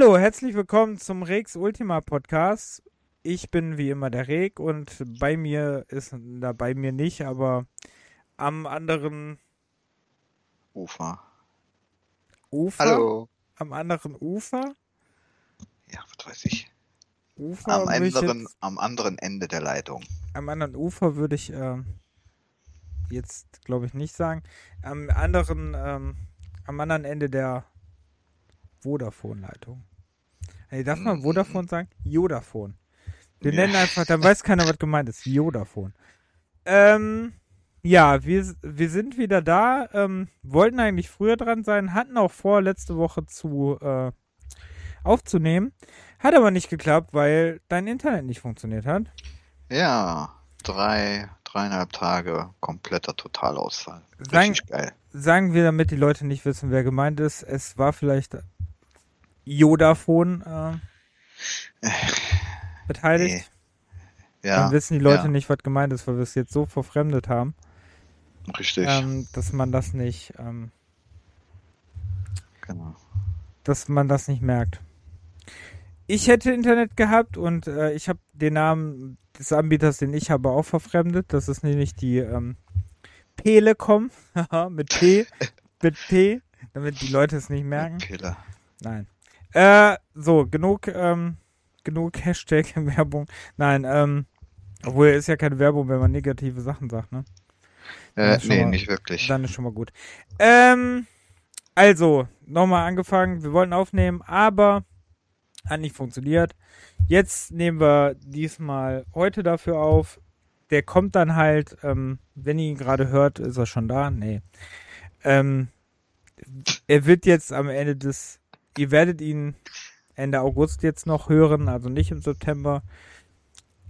Hallo, herzlich willkommen zum Rex Ultima Podcast. Ich bin wie immer der Reg und bei mir ist, na bei mir nicht, aber am anderen Ufer. Ufer. Hallo. Am anderen Ufer. Ja, was weiß ich. Ufer Am anderen, jetzt, am anderen Ende der Leitung. am anderen Ufer würde ich ähm, jetzt, glaube ich, nicht sagen. Am anderen, ähm, am anderen Ende der Vodafone-Leitung. Hey, darf man Vodafone sagen? Jodafone. Wir Ja. nennen einfach, dann weiß keiner, was gemeint ist. Jodafone. Ähm, ja, wir, wir sind wieder da. Ähm, wollten eigentlich früher dran sein, hatten auch vor, letzte Woche zu äh, aufzunehmen. Hat aber nicht geklappt, weil dein Internet nicht funktioniert hat. Ja, drei, dreieinhalb Tage kompletter Totalausfall. Sagen, Richtig geil. sagen wir, damit die Leute nicht wissen, wer gemeint ist, es war vielleicht Jodafone äh, beteiligt. Ja, Dann wissen die Leute ja, nicht, was gemeint ist, weil wir es jetzt so verfremdet haben, richtig. ähm, dass man das nicht, ähm, Genau. dass man das nicht merkt. Ich hätte Internet gehabt und äh, ich habe den Namen des Anbieters, den ich habe, auch verfremdet. Das ist nämlich die ähm, Pelekom Haha, mit P, mit P, damit die Leute es nicht merken. Pille. Nein. Äh, so, genug, ähm, genug Hashtag-Werbung. Nein, ähm, obwohl ist ja keine Werbung, wenn man negative Sachen sagt, ne? Äh, nee, mal- nicht wirklich. Dann ist schon mal gut. Ähm, also, nochmal angefangen. Wir wollten aufnehmen, aber hat nicht funktioniert. Jetzt nehmen wir diesmal heute dafür auf. Der kommt dann halt, ähm, wenn ihr ihn gerade hört, ist er schon da? Nee. Ähm, er wird jetzt am Ende des, ihr werdet ihn Ende August jetzt noch hören, also nicht im September.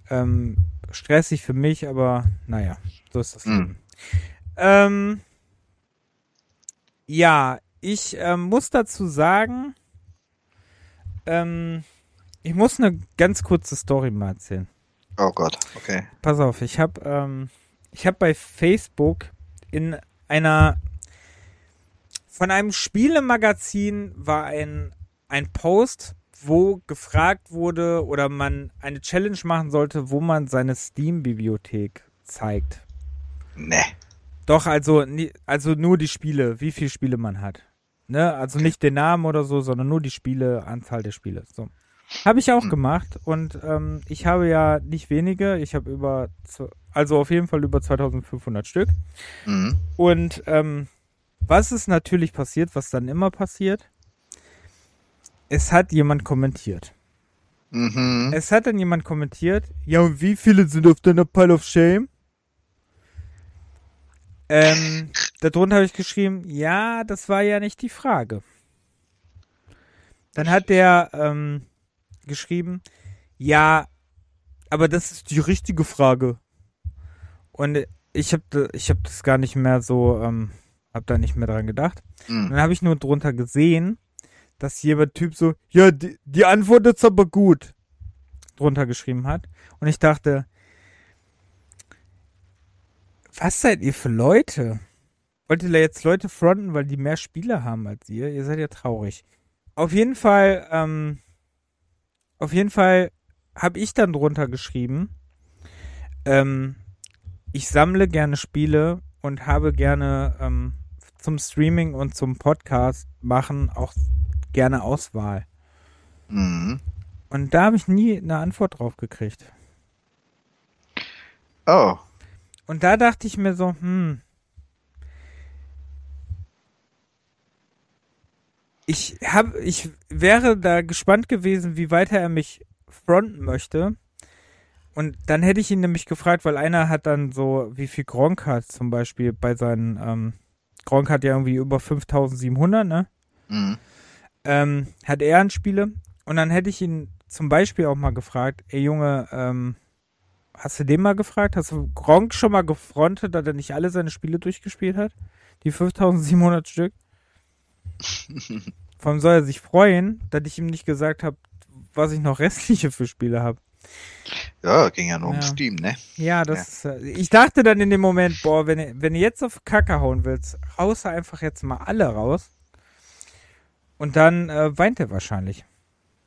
Ähm, stressig für mich, aber naja, so ist das Hm. Leben. Ähm, ja, ich ähm, muss dazu sagen, ähm, ich muss eine ganz kurze Story mal erzählen. Oh Gott, okay. Pass auf, ich habe ähm, ich habe bei Facebook in einer von einem Spielemagazin war ein ein Post, wo gefragt wurde oder man eine Challenge machen sollte, wo man seine Steam-Bibliothek zeigt. Nee. Doch, also, also nur die Spiele, wie viele Spiele man hat. Ne? Also nicht den Namen oder so, sondern nur die Spiele, Anzahl der Spiele. So. Habe ich auch Hm. gemacht und ähm, ich habe ja nicht wenige, ich habe über, also auf jeden Fall über 2500 Stück. Mhm. Und ähm, was ist natürlich passiert, was dann immer passiert? Es hat jemand kommentiert. Mhm. Es hat dann jemand kommentiert, ja und wie viele sind auf deiner Pile of Shame? Ähm, darunter habe ich geschrieben, ja, das war ja nicht die Frage. Dann hat der ähm, geschrieben, ja, aber das ist die richtige Frage. Und ich habe ich hab das gar nicht mehr so, ähm, hab da nicht mehr dran gedacht. Mhm. Dann habe ich nur drunter gesehen, dass jemand Typ so, ja, die, die Antwort ist aber gut, drunter geschrieben hat. Und ich dachte, was seid ihr für Leute? Wollt ihr jetzt Leute fronten, weil die mehr Spiele haben als ihr? Ihr seid ja traurig. Auf jeden Fall, ähm, auf jeden Fall habe ich dann drunter geschrieben, ähm, ich sammle gerne Spiele und habe gerne ähm, zum Streaming und zum Podcast machen auch gerne Auswahl. Mhm. Und da habe ich nie eine Antwort drauf gekriegt. Oh. Und da dachte ich mir so, hm. Ich hab, ich wäre da gespannt gewesen, wie weiter er mich fronten möchte. Und dann hätte ich ihn nämlich gefragt, weil einer hat dann so, wie viel Gronk hat zum Beispiel bei seinen, ähm, Gronk hat ja irgendwie über 5700, ne? Mhm. ähm, hat er an Spiele. Und dann hätte ich ihn zum Beispiel auch mal gefragt, ey Junge, ähm, hast du den mal gefragt? Hast du Gronk schon mal gefrontet, dass er nicht alle seine Spiele durchgespielt hat? Die 5700 Stück? Vor allem soll er sich freuen, dass ich ihm nicht gesagt habe, was ich noch restliche für Spiele habe. Ja, ging ja nur Ja. um Steam, ne? Ja, das Ist, äh, ich dachte dann in dem Moment, boah, wenn, wenn du jetzt auf Kacke hauen willst, haust du einfach jetzt mal alle raus. Und dann äh, weint er wahrscheinlich.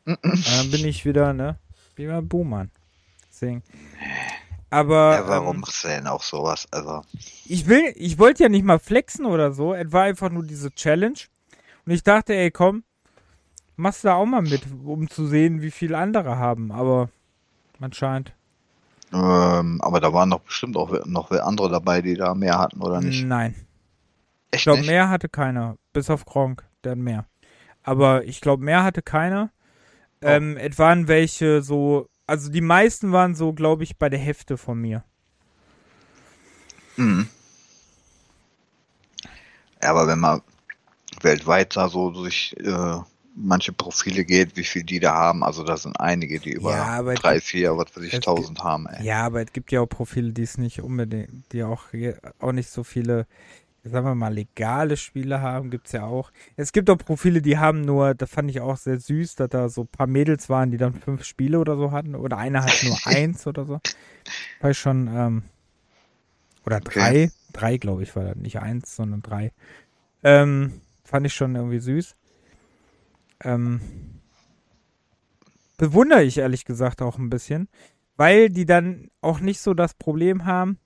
Und dann bin ich wieder, ne? Wie beim Buhmann. Deswegen. Aber. Ja, warum ähm, machst du denn auch sowas? Also, ich will, ich wollte ja nicht mal flexen oder so. Es war einfach nur diese Challenge. Und ich dachte, ey, komm, machst du da auch mal mit, um zu sehen, wie viele andere haben. Aber anscheinend. ähm, aber da waren doch bestimmt auch noch andere dabei, die da mehr hatten, oder nicht? Nein. Ich Echt glaube, nicht? mehr hatte keiner. Bis auf Gronk, der hat mehr. Aber ich glaube, mehr hatte keiner. Oh. Ähm, es waren welche so, also die meisten waren so, glaube ich, bei der Hälfte von mir. Mhm. Ja, aber wenn man weltweit da so durch äh, manche Profile geht, wie viel die da haben, also da sind einige, die über Ja, drei, vier, was weiß ich, es tausend haben, ey. Ja, aber es gibt ja auch Profile, die es nicht unbedingt, die auch, auch nicht so viele, sagen wir mal, legale Spiele haben, gibt's ja auch. Es gibt auch Profile, die haben nur, das fand ich auch sehr süß, dass da so ein paar Mädels waren, die dann fünf Spiele oder so hatten. Oder eine hat nur eins oder so. War ich schon, ähm, oder drei, Okay. drei, glaube ich, war das. Nicht eins, sondern drei. Ähm, fand ich schon irgendwie süß. Ähm, bewundere ich ehrlich gesagt auch ein bisschen, weil die dann auch nicht so das Problem haben.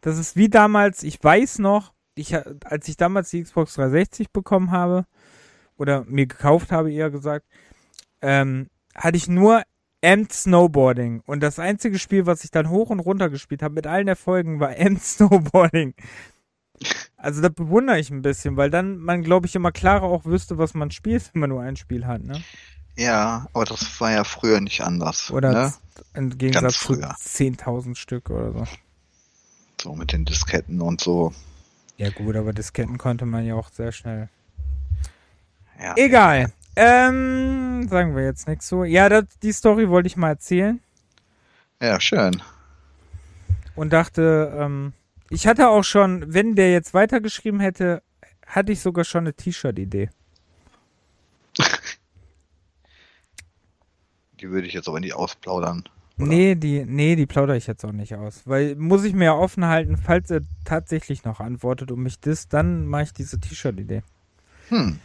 Das ist wie damals, ich weiß noch, ich, als ich damals die Xbox 360 bekommen habe, oder mir gekauft habe, eher gesagt, ähm, hatte ich nur Amped Snowboarding. Und das einzige Spiel, was ich dann hoch und runter gespielt habe, mit allen Erfolgen, war Amped Snowboarding. Also da bewundere ich ein bisschen, weil dann man, glaube ich, immer klarer auch wüsste, was man spielt, wenn man nur ein Spiel hat, ne? Ja, aber das war ja früher nicht anders. Oder ne? im Gegensatz zu früher. 10.000 Stück oder so. So mit den Disketten und so. Ja gut, aber Disketten konnte man ja auch sehr schnell. Ja. Egal. Ähm, sagen wir jetzt nichts so. Ja, das, die Story wollte ich mal erzählen Ja, schön. und dachte, ähm, ich hatte auch schon, wenn der jetzt weitergeschrieben hätte, hatte ich sogar schon eine T-Shirt-Idee. Die würde ich jetzt aber nicht ausplaudern. Oder? Nee, die, nee, die plaudere ich jetzt auch nicht aus. Weil muss ich mir ja offen halten, falls er tatsächlich noch antwortet und mich disst, dann mache ich diese T-Shirt-Idee. Hm.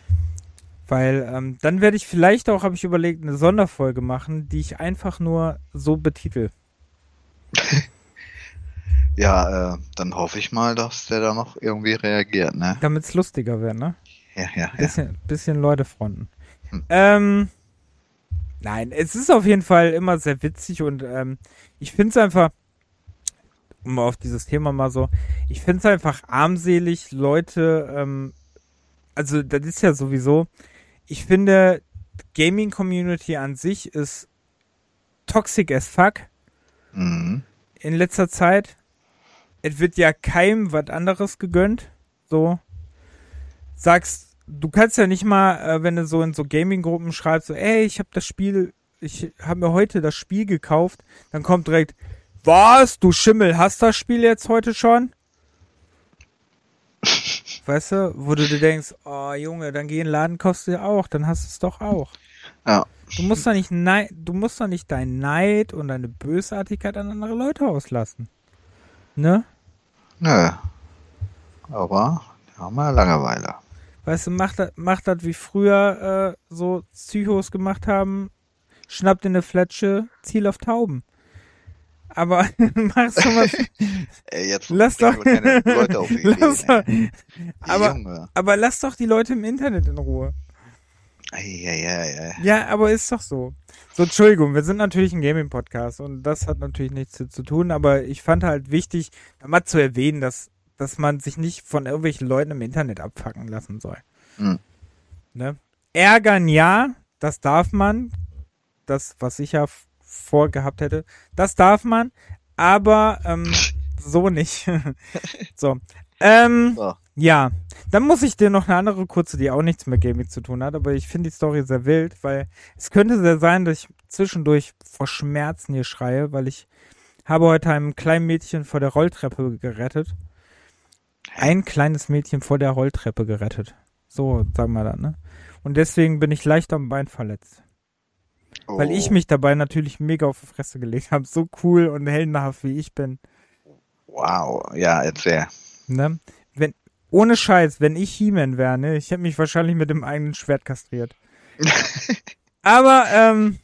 Weil ähm, dann werde ich vielleicht auch, habe ich überlegt, eine Sonderfolge machen, die ich einfach nur so betitel. Ja, äh, dann hoffe ich mal, dass der da noch irgendwie reagiert, ne? Damit es lustiger wird, ne? Ja, ja, ja. Bisschen, bisschen Leute fronten. Hm. Ähm, nein, es ist auf jeden Fall immer sehr witzig und ähm, ich finde es einfach, um auf dieses Thema mal so, ich finde es einfach armselig, Leute, ähm, also das ist ja sowieso, ich finde, Gaming-Community an sich ist toxic as fuck Mhm. in letzter Zeit. Es wird ja keinem was anderes gegönnt. So. Sagst, du kannst ja nicht mal, äh, wenn du so in so Gaming-Gruppen schreibst, so, ey, ich habe das Spiel, ich habe mir heute das Spiel gekauft, dann kommt direkt, was, du Schimmel, hast das Spiel jetzt heute schon? Weißt du, wo du dir denkst, oh Junge, dann geh in den Laden, kostet ja auch, dann hast du es doch auch. Ja. Du musst doch nicht Neid, du musst doch nicht deinen Neid und deine Bösartigkeit an andere Leute auslassen. Ne? Nö. Aber da haben wir Langeweile. Weißt du, mach das, mach das wie früher äh, so Psychos gemacht haben. Schnapp dir eine Fletsche, ziel auf Tauben. Aber machst du was. Ey, jetzt Lass doch. keine Leute auf lass doch, ey. aber, Junge. aber lass doch die Leute im Internet in Ruhe. Ey, ey, ey. Ja, aber ist doch so. So, Entschuldigung, wir sind natürlich ein Gaming-Podcast und das hat natürlich nichts zu, tun, aber ich fand halt wichtig, mal zu erwähnen, dass, dass man sich nicht von irgendwelchen Leuten im Internet abfacken lassen soll. Hm. Ne? Ärgern ja, das darf man. Das, was ich ja vorgehabt hätte, das darf man, aber ähm, so nicht. so. Ähm, So. Ja, dann muss ich dir noch eine andere kurze, die auch nichts mit Gaming zu tun hat, aber ich finde die Story sehr wild, weil es könnte sehr sein, dass ich zwischendurch vor Schmerzen hier schreie, weil ich habe heute einem kleinen Mädchen vor der Rolltreppe gerettet. Ein kleines Mädchen vor der Rolltreppe gerettet. So, sagen wir das, ne? Und deswegen bin ich leicht am Bein verletzt. Weil Oh. ich mich dabei natürlich mega auf die Fresse gelegt habe. So cool und heldenhaft wie ich bin. Wow, ja, erzähl. Ne? Ohne Scheiß, wenn ich He-Man wäre, ne, ich hätte mich wahrscheinlich mit dem eigenen Schwert kastriert. Aber, ähm,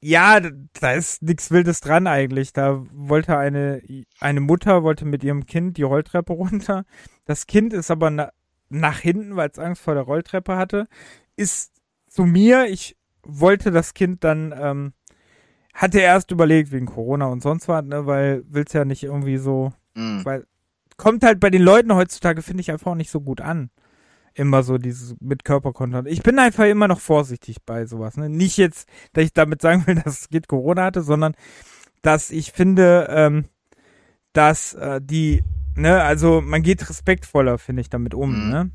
ja, da ist nichts Wildes dran eigentlich. Da wollte eine, eine Mutter wollte mit ihrem Kind die Rolltreppe runter. Das Kind ist aber na, nach hinten, weil es Angst vor der Rolltreppe hatte, ist zu mir. Ich wollte das Kind dann, ähm, hatte erst überlegt wegen Corona und sonst was, ne, weil will's ja nicht irgendwie so, Mhm. weil kommt halt bei den Leuten heutzutage finde ich einfach auch nicht so gut an. Immer so dieses mit Körperkontakt. Ich bin einfach immer noch vorsichtig bei sowas. Ne? Nicht jetzt, dass ich damit sagen will, dass das Kind Corona hatte, sondern dass ich finde, ähm, dass äh, die, ne, also man geht respektvoller, finde ich, damit um, Mhm. ne?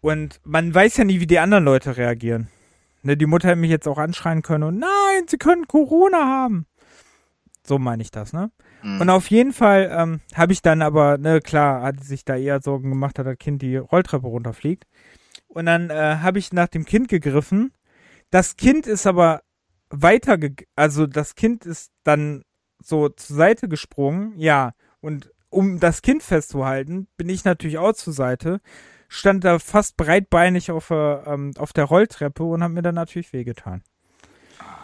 Und man weiß ja nie, wie die anderen Leute reagieren. Ne, die Mutter hätte mich jetzt auch anschreien können und nein, sie können Corona haben. So meine ich das, ne? Mhm. Und auf jeden Fall ähm, habe ich dann aber, ne, klar, hat sich da eher Sorgen gemacht, dass das Kind die Rolltreppe runterfliegt. Und dann äh, habe ich nach dem Kind gegriffen. Das Kind ist aber weiter, also das Kind ist dann so zur Seite gesprungen, ja. Und um das Kind festzuhalten, bin ich natürlich auch zur Seite, stand da fast breitbeinig auf, der, ähm, auf der Rolltreppe und habe mir dann natürlich wehgetan.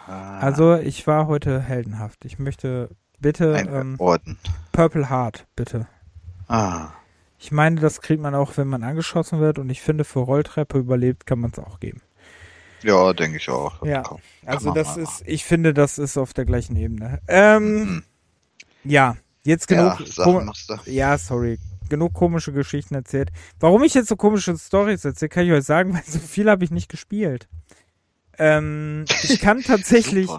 Ah, Also ich war heute heldenhaft. Ich möchte bitte ein ähm, Orden. Purple Heart, bitte. Ah, Ich meine, das kriegt man auch, wenn man angeschossen wird und ich finde, für Rolltreppe überlebt kann man es auch geben. ja, denke ich auch. Ja. Komm, kann Also das ist, ich finde, das ist auf der gleichen Ebene. Ähm, Mhm. ja, jetzt Ja, genug. Du. ja, sorry. Genug komische Geschichten erzählt. Warum ich jetzt so komische Stories erzähle, kann ich euch sagen, weil so viel habe ich nicht gespielt. Ähm, ich kann tatsächlich,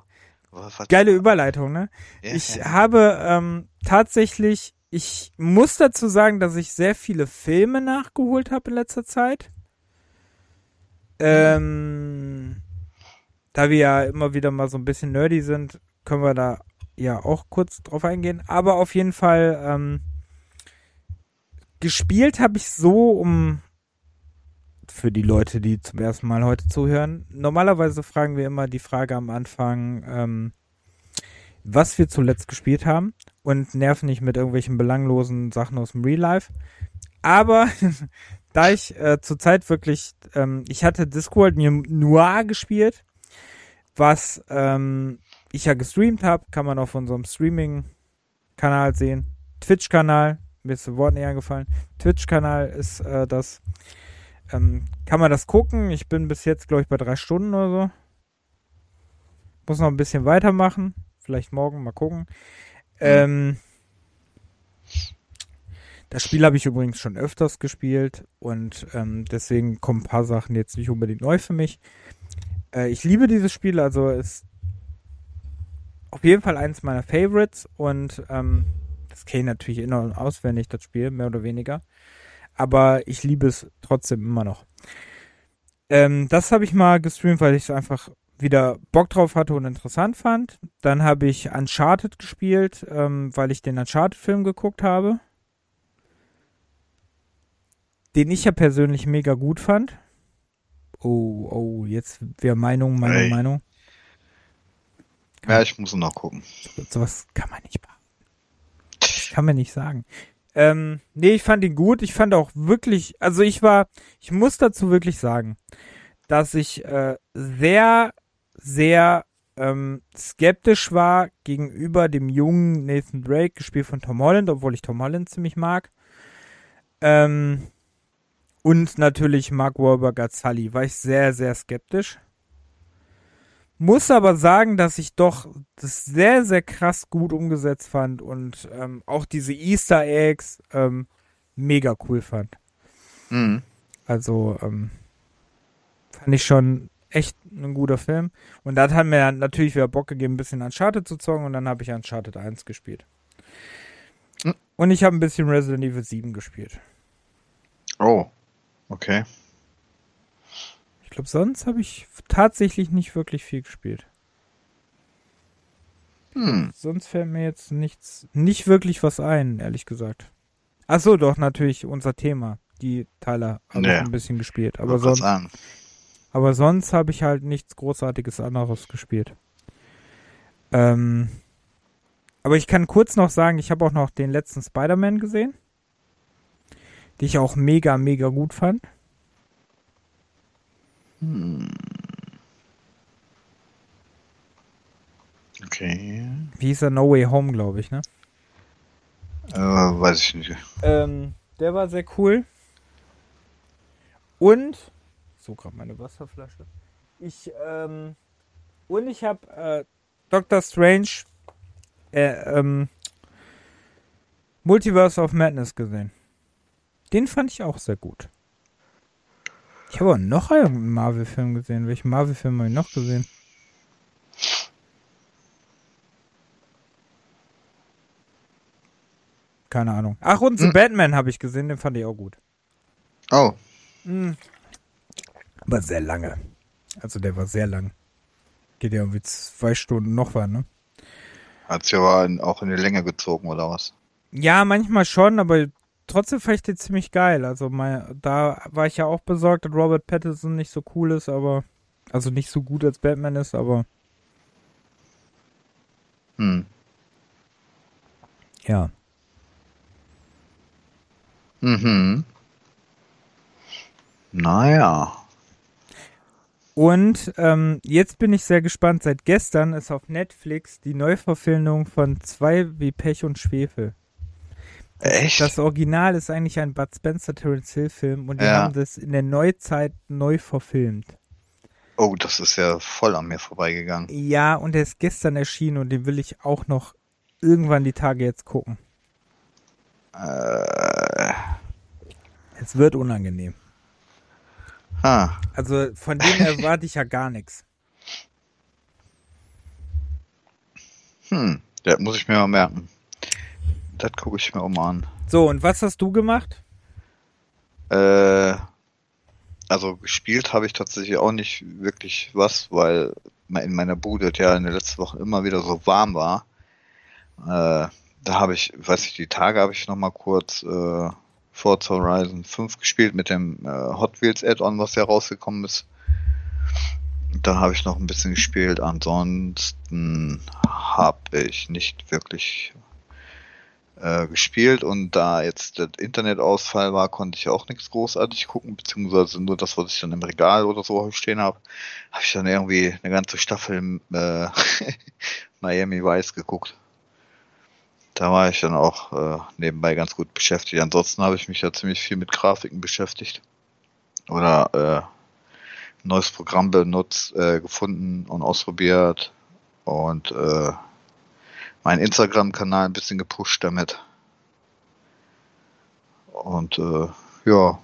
geile Überleitung, ne? Ja, Ich ja. habe ähm, tatsächlich, ich muss dazu sagen, dass ich sehr viele Filme nachgeholt habe in letzter Zeit. Ähm, da wir ja immer wieder mal so ein bisschen nerdy sind, können wir da ja auch kurz drauf eingehen. Aber auf jeden Fall ähm, gespielt habe ich so, um für die Leute, die zum ersten Mal heute zuhören. Normalerweise fragen wir immer die Frage am Anfang, ähm, was wir zuletzt gespielt haben und nerven nicht mit irgendwelchen belanglosen Sachen aus dem Real Life. Aber da ich äh, zurzeit wirklich, ähm, ich hatte Discord Noir gespielt, was ähm, ich ja gestreamt habe, kann man auf unserem Streaming-Kanal sehen. Twitch-Kanal, mir ist das Wort nicht eingefallen. Twitch-Kanal ist äh, das. Ähm, kann man das gucken? Ich bin bis jetzt, glaube ich, bei drei Stunden oder so. Muss noch ein bisschen weitermachen. Vielleicht morgen, mal gucken. Ähm, das Spiel habe ich übrigens schon öfters gespielt und ähm, deswegen kommen ein paar Sachen jetzt nicht unbedingt neu für mich. Äh, ich liebe dieses Spiel, also ist auf jeden Fall eines meiner Favorites und ähm, das kenne ich natürlich in- und auswendig, das Spiel, mehr oder weniger. Aber ich liebe es trotzdem immer noch. Ähm, das habe ich mal gestreamt, weil ich es einfach wieder Bock drauf hatte und interessant fand. Dann habe ich Uncharted gespielt, ähm, weil ich den Uncharted-Film geguckt habe. Den ich ja persönlich mega gut fand. Oh, oh, jetzt wäre Meinung, Meinung, Ey. Meinung. Ja, ich muss noch gucken. Sowas kann man nicht behaupten. Das kann man nicht sagen. Ähm, nee, ich fand ihn gut. Ich fand auch wirklich, also ich war, ich muss dazu wirklich sagen, dass ich äh, sehr, sehr ähm, skeptisch war gegenüber dem jungen Nathan Drake, gespielt von Tom Holland, obwohl ich Tom Holland ziemlich mag. Ähm, und natürlich Mark Wahlberg als Sully, war ich sehr, sehr skeptisch. Muss aber sagen, dass ich doch das sehr, sehr krass gut umgesetzt fand und ähm, auch diese Easter Eggs ähm, mega cool fand. Mhm. Also ähm, fand ich schon echt ein guter Film. Und das hat mir natürlich wieder Bock gegeben, ein bisschen Uncharted zu zocken und dann habe ich Uncharted 1 gespielt. Hm. Und ich habe ein bisschen Resident Evil 7 gespielt. Oh, okay. Ich glaube, sonst habe ich tatsächlich nicht wirklich viel gespielt. Hm. Sonst fällt mir jetzt nichts, nicht wirklich was ein, ehrlich gesagt. Ach so, doch, natürlich unser Thema. Die Teile habe Ja. ein bisschen gespielt. Aber sonst, aber sonst habe ich halt nichts Großartiges anderes gespielt. Ähm, aber ich kann kurz noch sagen, ich habe auch noch den letzten Spider-Man gesehen. Die ich auch mega, mega gut fand. Hm. Okay. Wie hieß er? No Way Home, glaube ich, ne? Äh, weiß ich nicht. Ähm, der war sehr cool. Und, so gerade meine Wasserflasche. Ich, ähm, und ich habe äh, Doctor Strange, äh, ähm, Multiverse of Madness gesehen. Den fand ich auch sehr gut. Ich habe auch noch einen Marvel-Film gesehen. Welchen Marvel-Film habe ich noch gesehen? Keine Ahnung. Ach, und Hm. Batman habe ich gesehen, den fand ich auch gut. Oh, Hm. Aber sehr lange. Also der war sehr lang. Geht ja irgendwie zwei Stunden noch was, ne? hat sich aber auch in die Länge gezogen, oder was? Ja, manchmal schon, aber trotzdem fand ich den ziemlich geil. Also mein, da war ich ja auch besorgt, dass Robert Pattinson nicht so cool ist, aber also nicht so gut als Batman ist, aber Hm. ja. Mhm. Naja. Und ähm, jetzt bin ich sehr gespannt. Seit gestern ist auf Netflix die Neuverfilmung von zwei wie Pech und Schwefel. Echt? Das Original ist eigentlich ein Bud Spencer Terence Hill Film und die Ja. haben das in der Neuzeit neu verfilmt. oh, das ist ja voll an mir vorbeigegangen. Ja, und der ist gestern erschienen und den will ich auch noch irgendwann die Tage jetzt gucken. Äh, Es wird unangenehm. ah, Also von dem erwarte ich ja gar nichts. hm, das muss ich mir mal merken. Das gucke ich mir auch mal an. So, und was hast du gemacht? Äh, also gespielt habe ich tatsächlich auch nicht wirklich was, weil in meiner Bude ja in den letzten Wochen immer wieder so warm war. Äh, da habe ich, weiß ich, die Tage habe ich noch mal kurz äh, Forza Horizon 5 gespielt mit dem äh, Hot Wheels Add-on, was ja rausgekommen ist. Da habe ich noch ein bisschen gespielt. Ansonsten habe ich nicht wirklich äh, gespielt und da jetzt der Internetausfall war, konnte ich auch nichts großartig gucken, beziehungsweise nur das, was ich dann im Regal oder so stehen habe, habe ich dann irgendwie eine ganze Staffel äh, Miami Vice geguckt. Da war ich dann auch äh, nebenbei ganz gut beschäftigt. Ansonsten habe ich mich ja ziemlich viel mit Grafiken beschäftigt oder äh, neues Programm benutzt, äh, gefunden und ausprobiert und äh, meinen Instagram-Kanal ein bisschen gepusht damit. Und äh, ja,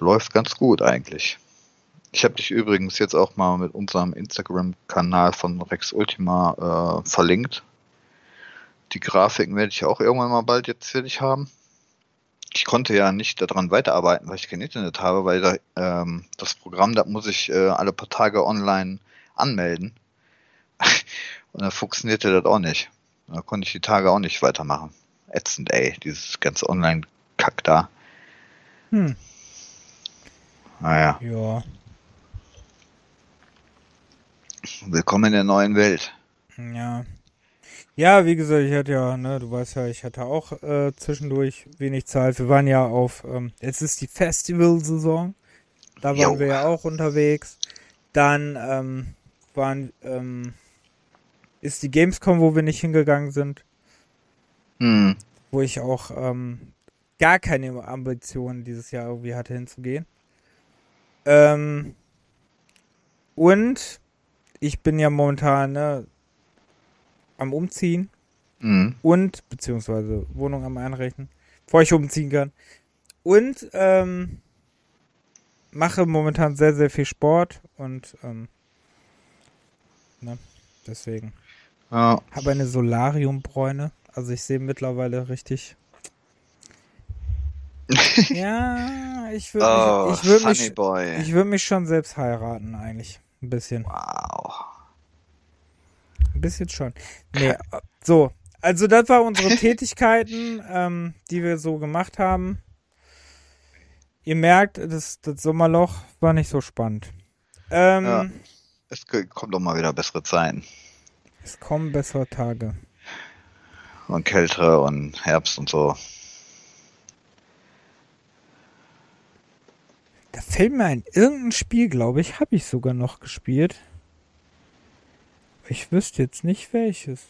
läuft ganz gut eigentlich. Ich habe dich übrigens jetzt auch mal mit unserem Instagram-Kanal von Rex Ultima äh, verlinkt. Die Grafiken werde ich auch irgendwann mal bald jetzt fertig haben. Ich konnte ja nicht daran weiterarbeiten, weil ich kein Internet habe, weil da, ähm, das Programm, da muss ich äh, alle paar Tage online anmelden. Und dann funktionierte das auch nicht. Da konnte ich die Tage auch nicht weitermachen. Ätzend, ey, dieses ganze Online-Kack da. Hm. Naja, Ja. willkommen in der neuen Welt. Ja. Ja, wie gesagt, ich hatte ja, ne, du weißt ja, ich hatte auch äh, zwischendurch wenig Zeit. Wir waren ja auf, ähm, jetzt ist die Festivalsaison. Da waren Jo. wir ja auch unterwegs. Dann ähm, waren, ähm, ist die Gamescom, wo wir nicht hingegangen sind, Hm. wo ich auch ähm, gar keine Ambitionen dieses Jahr irgendwie hatte hinzugehen. Ähm, und ich bin ja momentan ne, am Umziehen Hm. und beziehungsweise Wohnung am Einrichten, bevor ich umziehen kann. Und ähm, mache momentan sehr, sehr viel Sport und ähm, ne, deswegen Ja, habe eine Solariumbräune. Also ich sehe mittlerweile richtig. ja, ich würde oh, mich, ich würde Funny mich, Boy. ich würde mich schon selbst heiraten eigentlich, ein bisschen. wow. Ein bisschen schon. Nee, so. Also das war unsere Tätigkeiten, ähm, die wir so gemacht haben. Ihr merkt, das, das Sommerloch war nicht so spannend. Ähm, Ja. Es kommt doch mal wieder bessere Zeiten. Es kommen bessere Tage. Und kältere und Herbst und so. Da fällt mir ein, irgendein Spiel, glaube ich, habe ich sogar noch gespielt. Ich wüsste jetzt nicht welches.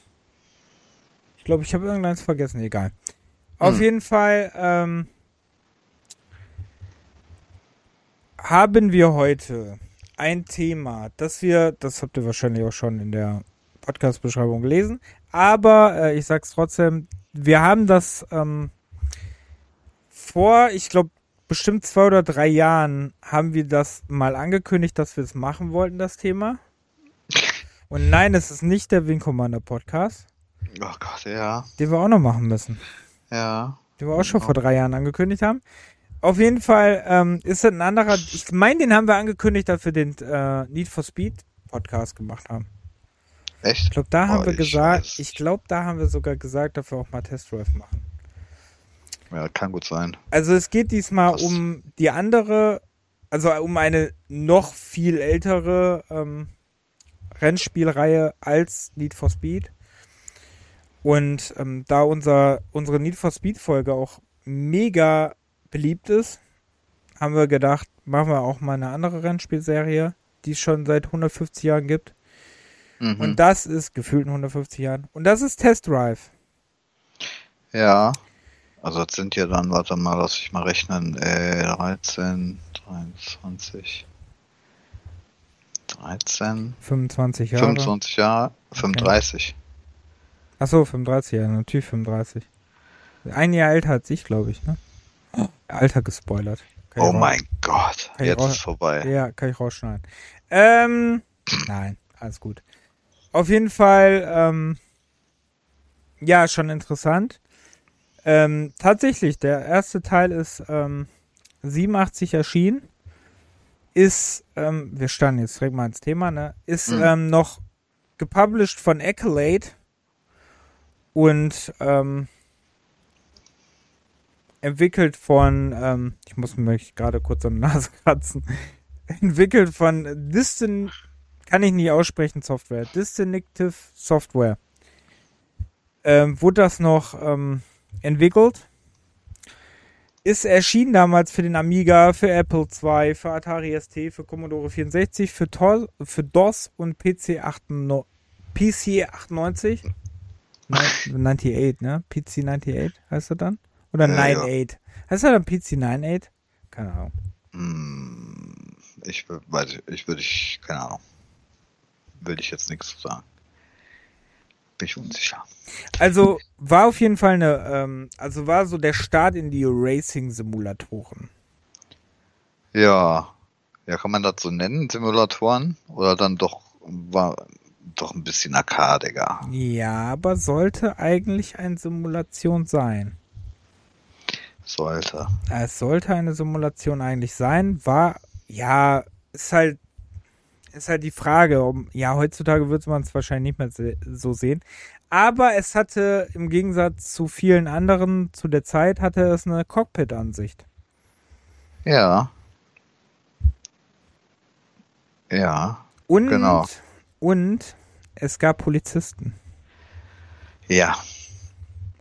Ich glaube, ich habe irgendeins vergessen, egal. Auf Hm. jeden Fall ähm, haben wir heute ein Thema, das wir, das habt ihr wahrscheinlich auch schon in der Podcast-Beschreibung gelesen, aber äh, ich sag's trotzdem, wir haben das ähm, vor, ich glaube, bestimmt zwei oder drei Jahren haben wir das mal angekündigt, dass wir es machen wollten, das Thema. Und nein, es ist nicht der Wing Commander Podcast, Oh Gott, ja. den wir auch noch machen müssen. Ja. Den wir auch schon vor drei Jahren angekündigt haben. Auf jeden Fall ähm, ist das ein anderer. Ich meine, den haben wir angekündigt, dass wir den äh, Need for Speed Podcast gemacht haben. Ich Echt? glaube, da haben Oh, wir ich gesagt, weiß. ich glaube, da haben wir sogar gesagt, dass wir auch mal Test Drive machen. Ja, kann gut sein. Also es geht diesmal Krass. um die andere, also um eine noch viel ältere ähm, Rennspielreihe als Need for Speed. Und ähm, da unser, unsere Need for Speed Folge auch mega beliebt ist, haben wir gedacht, machen wir auch mal eine andere Rennspielserie, die es schon seit 150 Jahren gibt. Mhm. Und das ist gefühlt in 150 Jahren. Und das ist Test Drive. ja. Also das sind ja dann, warte mal, lass ich mal rechnen, äh, 13, 23, 13, 25 Jahre. 25 Jahre, 35. Achso, 35 Jahre, natürlich 35. Ein Jahr älter als ich, glaube ich, ne? Alter gespoilert. Kann Oh mein Gott, Kann jetzt ist vorbei. Ja, kann ich rausschneiden. Ähm, nein, alles gut. Auf jeden Fall, ähm, ja, schon interessant. Ähm, tatsächlich, der erste Teil ist ähm, 87 erschienen. Ist, ähm, wir standen jetzt direkt mal ins Thema, ne? Ist Mhm. ähm, noch gepublished von Accolade und ähm, entwickelt von, ähm, ich muss mich gerade kurz an die Nase kratzen, entwickelt von Distin, kann ich nicht aussprechen, Software, Distinctive Software. Ähm, wurde das noch ähm, entwickelt? Ist erschienen damals für den Amiga, für Apple II, für Atari ST, für Commodore 64, für, Tor, für DOS und PC 98, PC 98. Nein, 98, ne? PC 98 heißt er dann? Oder Ja, ja. 98? Heißt er dann PC 98? Keine Ahnung. Hm, ich ich würde ich, keine Ahnung. Will ich jetzt nichts zu sagen. Bin ich unsicher. Also war auf jeden Fall eine, ähm, also war so der Start in die Racing-Simulatoren. Ja, ja, kann man das so nennen, Simulatoren? Oder dann doch, war doch ein bisschen arkadiger. Ja, aber sollte eigentlich eine Simulation sein. Sollte. Es sollte eine Simulation eigentlich sein, war, ja, ist halt, ist halt die Frage, um, ja, heutzutage wird man es wahrscheinlich nicht mehr so sehen, aber es hatte im Gegensatz zu vielen anderen zu der Zeit, hatte es eine Cockpit-Ansicht. Ja. Ja. Und, Genau. und es gab Polizisten. Ja.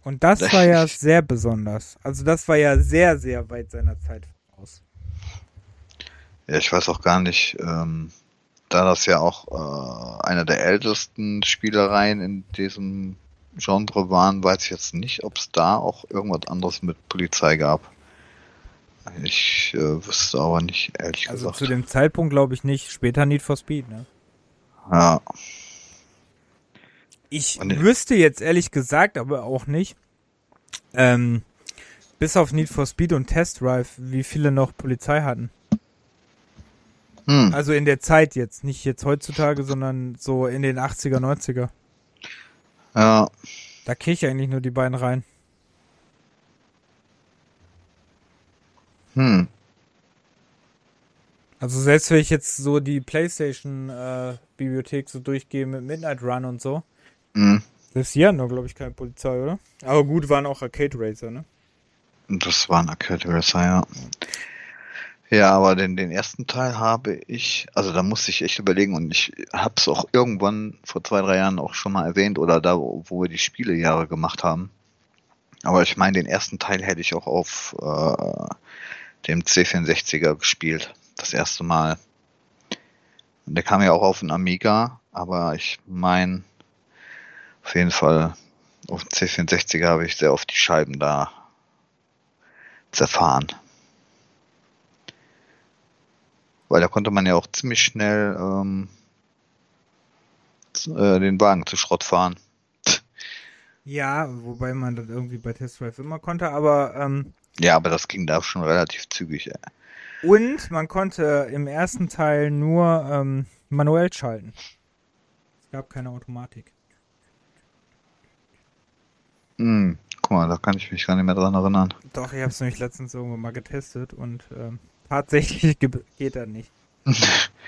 Und das war ja sehr besonders. Also das war ja sehr, sehr weit seiner Zeit voraus. Ja, ich weiß auch gar nicht, ähm, da das ja auch äh, eine der ältesten Spielereien in diesem Genre waren, weiß ich jetzt nicht, ob es da auch irgendwas anderes mit Polizei gab. Ich äh, wüsste aber nicht, ehrlich Also gesagt. zu dem Zeitpunkt glaube ich nicht. Später Need for Speed, ne? ja, Ich Und- wüsste jetzt ehrlich gesagt, aber auch nicht, ähm, bis auf Need for Speed und Test Drive, wie viele noch Polizei hatten. Hm, Also in der Zeit jetzt, nicht jetzt heutzutage, sondern so in den 80er, 90er. ja, Da kriege ich eigentlich nur die beiden rein. hm, Also selbst wenn ich jetzt so die Playstation-Bibliothek so durchgehe mit Midnight Run und so, hm. selbst die hatten doch, glaube ich, keine Polizei, oder? Aber gut, waren auch Arcade Racer, ne? Das war ein Arcade Racer, ja. Ja, aber den, den ersten Teil habe ich, also da musste ich echt überlegen und ich habe es auch irgendwann vor zwei, drei Jahren auch schon mal erwähnt oder da, wo wir die Spielejahre gemacht haben. Aber ich meine, den ersten Teil hätte ich auch auf äh, dem C64er gespielt, das erste Mal. Und der kam ja auch auf den Amiga aber ich meine, auf jeden Fall auf dem C64er habe ich sehr oft die Scheiben da zerfahren. Weil da konnte man ja auch ziemlich schnell ähm, äh, den Wagen zu Schrott fahren. Ja, wobei man das irgendwie bei Test Drive immer konnte, aber ähm, Ja, aber das ging da schon relativ zügig. Ey. und man konnte im ersten Teil nur ähm, manuell schalten. Es gab keine Automatik. Hm, guck mal, da kann ich mich gar nicht mehr dran erinnern. Doch, ich habe es nämlich letztens irgendwo mal getestet und ähm, tatsächlich ge- geht das nicht.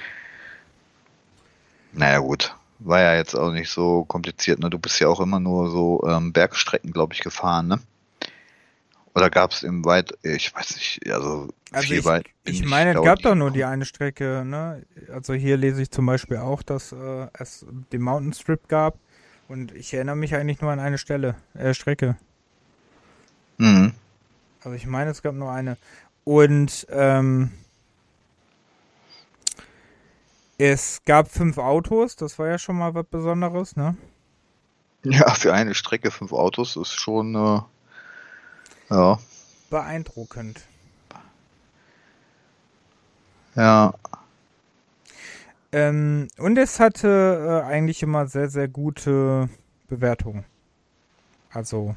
Naja gut, war ja jetzt auch nicht so kompliziert. Ne? Du bist ja auch immer nur so ähm, Bergstrecken, glaube ich, gefahren, ne? Oder gab es im weit, ich weiß nicht, also, Also viel ich, weit. bin ich meine, es gab doch nur die gekommen. eine Strecke, ne? Also hier lese ich zum Beispiel auch, dass äh, es den Mountain Strip gab und ich erinnere mich eigentlich nur an eine Stelle, äh, Strecke. Mhm. Also ich meine, es gab nur eine. Und ähm, es gab fünf Autos, das war ja schon mal was Besonderes, ne? Ja, für eine Strecke fünf Autos ist schon, äh, ja, Beeindruckend. ja, Ähm, und es hatte äh, eigentlich immer sehr, sehr gute Bewertungen. Also.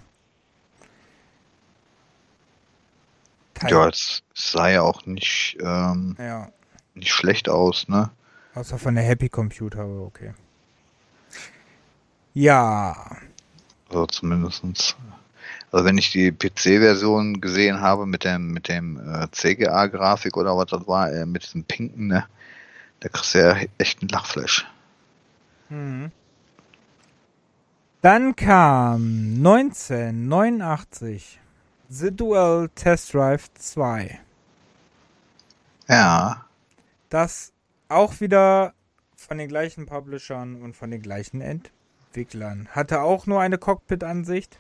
Teil- ja, es sah ja auch nicht, ähm, ja. nicht schlecht aus, ne? Außer von der Happy Computer, aber okay. Ja. Also zumindestens. Also wenn ich die PC-Version gesehen habe mit dem mit dem äh, CGA-Grafik oder was das war, äh, mit diesem pinken, ne, da kriegst du ja echt einen Lachflash. Mhm. Dann kam 1989 The Dual Test Drive 2. Ja, Das auch wieder von den gleichen Publishern und von den gleichen Entwicklern. Hatte auch nur eine Cockpit-Ansicht.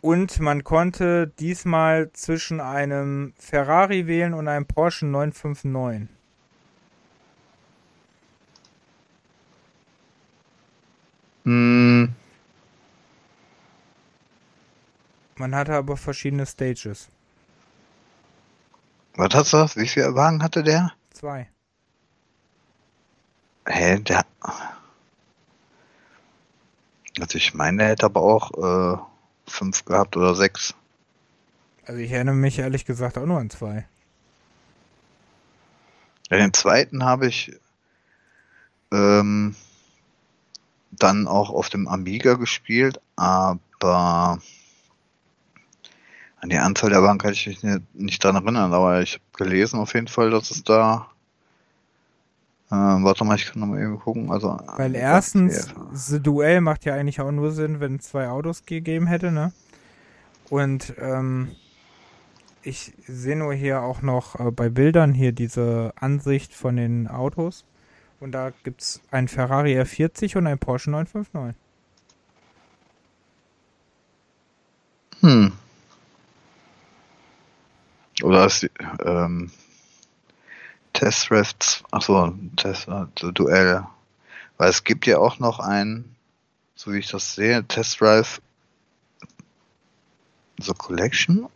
Und man konnte diesmal zwischen einem Ferrari wählen und einem Porsche 959. hm, Man hatte aber verschiedene Stages. was hast du? Wie viele Wagen hatte der? Zwei. Hä, der. Also ich meine, der hätte aber auch äh, fünf gehabt oder sechs. Also ich erinnere mich ehrlich gesagt auch nur an zwei. Ja, den zweiten habe ich ähm, dann auch auf dem Amiga gespielt, aber an die Anzahl der Wagen kann ich mich nicht, nicht dran erinnern, aber ich habe gelesen auf jeden Fall, dass es da. Äh, warte mal, ich kann noch mal eben gucken. Also, Weil erstens. The Duell macht ja eigentlich auch nur Sinn, wenn es zwei Autos gegeben hätte, ne? Und ähm, ich sehe nur hier auch noch äh, bei Bildern hier diese Ansicht von den Autos. Und da gibt es einen Ferrari R40 und einen Porsche 959. Hm. Oder ist die, ähm, Test Drive, achso, Test, also Duell. Weil es gibt ja auch noch ein, so wie ich das sehe, Test Drive, so Collection.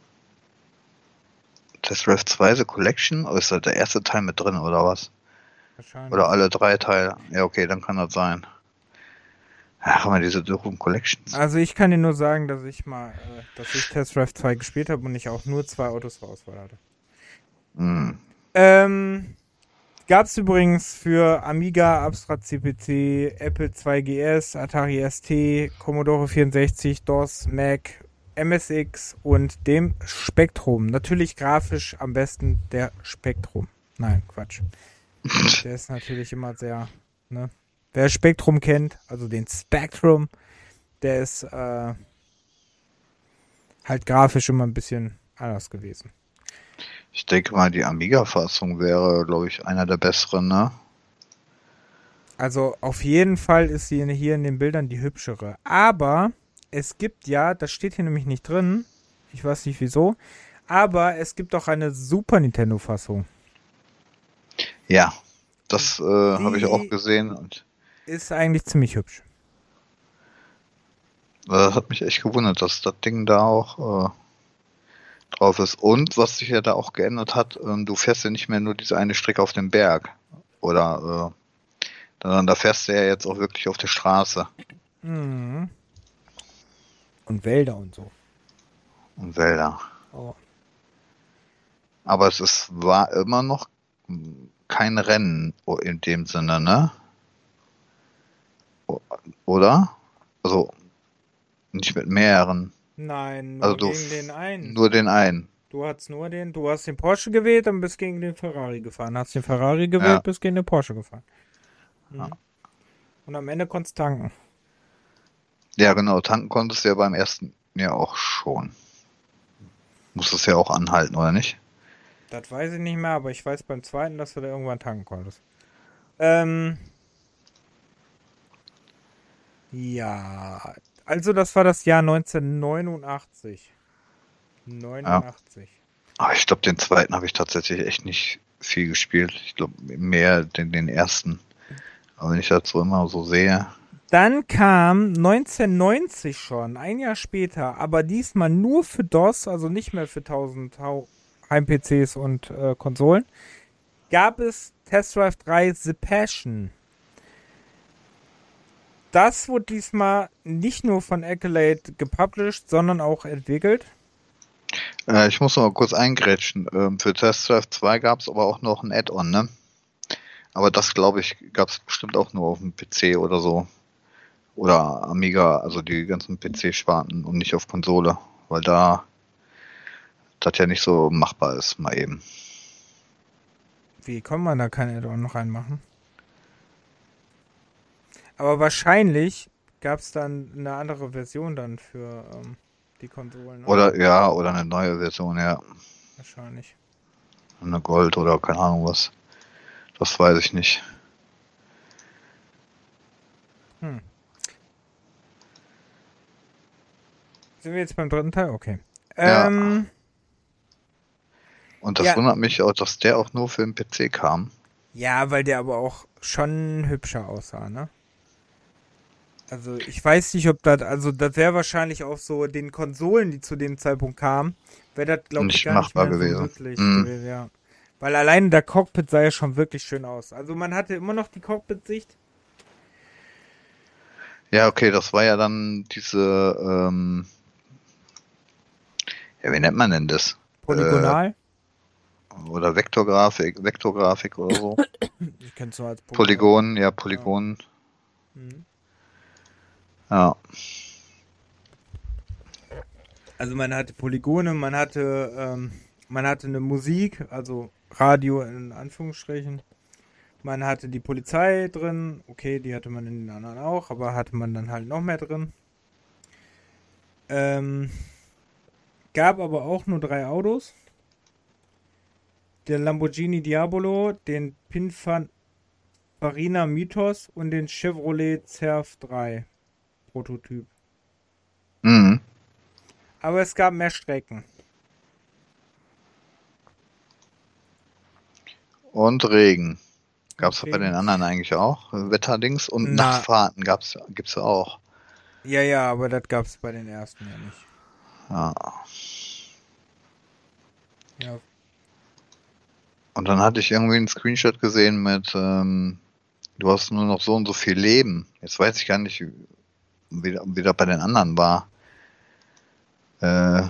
Test Drive 2, so Collection, oder ist da der erste Teil mit drin, oder was? Wahrscheinlich. Oder alle drei Teile? Ja, okay, dann kann das sein. Ach, immer diese doofen Collections. Also ich kann dir nur sagen, dass ich mal, äh, dass ich Test Drive 2 gespielt habe und ich auch nur zwei Autos zur Auswahl hatte. Hm. Ähm, gab's übrigens für Amiga, Abstrat CPC, Apple 2GS, Atari ST, Commodore 64, DOS, Mac, MSX und dem Spektrum. Natürlich grafisch am besten der Spektrum. Nein, Quatsch. Der ist natürlich immer sehr, ne? Wer Spektrum kennt, also den Spectrum, der ist äh, halt grafisch immer ein bisschen anders gewesen. Ich denke mal, die Amiga-Fassung wäre, glaube ich, einer der besseren, ne? Also auf jeden Fall ist sie hier in den Bildern die hübschere. Aber es gibt ja, das steht hier nämlich nicht drin, ich weiß nicht wieso, aber es gibt auch eine Super Nintendo-Fassung. Ja, das äh, habe ich auch gesehen und ist eigentlich ziemlich hübsch. Das hat mich echt gewundert, dass das Ding da auch äh, drauf ist. Und was sich ja da auch geändert hat, ähm, du fährst ja nicht mehr nur diese eine Strecke auf dem Berg. Oder äh, sondern da fährst du ja jetzt auch wirklich auf der Straße. Mhm. Und Wälder und so. Und Wälder. Oh. Aber es ist, war immer noch kein Rennen in dem Sinne, ne? Oder? Also nicht mit mehreren. Nein, nur Also du gegen den einen. Nur den einen. Du hast nur den, du hast den Porsche gewählt und bist gegen den Ferrari gefahren. Hast den Ferrari gewählt, Ja. bist gegen den Porsche gefahren. Mhm. Ja. Und am Ende konntest du tanken. Ja, genau. Tanken konntest du ja beim ersten ja auch schon. Musstest ja auch anhalten, oder nicht? Das weiß ich nicht mehr, aber ich weiß beim zweiten, dass du da irgendwann tanken konntest. Ähm. Ja, also das war das Jahr 1989. 89. Aber ich glaube, den zweiten habe ich tatsächlich echt nicht viel gespielt. Ich glaube, mehr den, den ersten. Aber wenn ich das so immer so sehe. Dann kam 1990 schon, ein Jahr später, aber diesmal nur für DOS, also nicht mehr für 1000 Hau- Heim-PCs und äh, Konsolen, gab es Test Drive 3 The Passion. Das wurde diesmal nicht nur von Accolade gepublished, sondern auch entwickelt. Äh, ich muss noch mal kurz eingrätschen. Ähm, für Test Drive 2 gab es aber auch noch ein Add-on, ne? Aber das, glaube ich, gab es bestimmt auch nur auf dem PC oder so. Oder Amiga, also die ganzen PC-Sparten und nicht auf Konsole. Weil da das ja nicht so machbar ist, mal eben. Wie kann man da kein Add-on noch reinmachen? Aber wahrscheinlich gab es dann eine andere Version dann für ähm, die Konsolen. ne? Oder ja, oder eine neue Version, ja. Wahrscheinlich. Eine Gold oder keine Ahnung was. Das weiß ich nicht. Sind wir jetzt beim dritten Teil? Okay. Ja. Ähm, Und das Ja. wundert mich auch, dass der auch nur für den PC kam. ja, weil der aber auch schon hübscher aussah, ne? Also ich weiß nicht, ob das, also das wäre wahrscheinlich auch so den Konsolen, die zu dem Zeitpunkt kamen, wäre das glaube ich gar machbar nicht mehr gewesen. so möglich Mhm. gewesen, ja. Weil allein der Cockpit sah ja schon wirklich schön aus. Also man hatte immer noch die Cockpit-Sicht. Ja, okay, das war ja dann diese, ähm, ja, wie nennt man denn das? Polygonal. Oder Vektorgrafik, Vektorgrafik oder so. ich kenne es nur als Polygon, ja, Polygon. Mhm. Ja. Also man hatte Polygone, man hatte, ähm, man hatte eine Musik, also Radio in Anführungsstrichen. Man hatte die Polizei drin, okay, die hatte man in den anderen auch, aber hatte man dann halt noch mehr drin. Ähm, gab aber auch nur drei Autos. Der Lamborghini Diabolo, den Pininfarina Mythos und den Chevrolet Cerf 3 Prototyp. Mhm. Aber es gab mehr Strecken. Und Regen. Gab's Und bei den anderen eigentlich auch? Wetterdings und Na. Nachtfahrten gab's, gibt's ja auch. Ja, ja, aber das gab es bei den ersten ja nicht. Ja. Ja, Und dann hatte ich irgendwie einen Screenshot gesehen mit, ähm, du hast nur noch so und so viel Leben. Jetzt weiß ich gar nicht, wie, wie das bei den anderen war. Äh,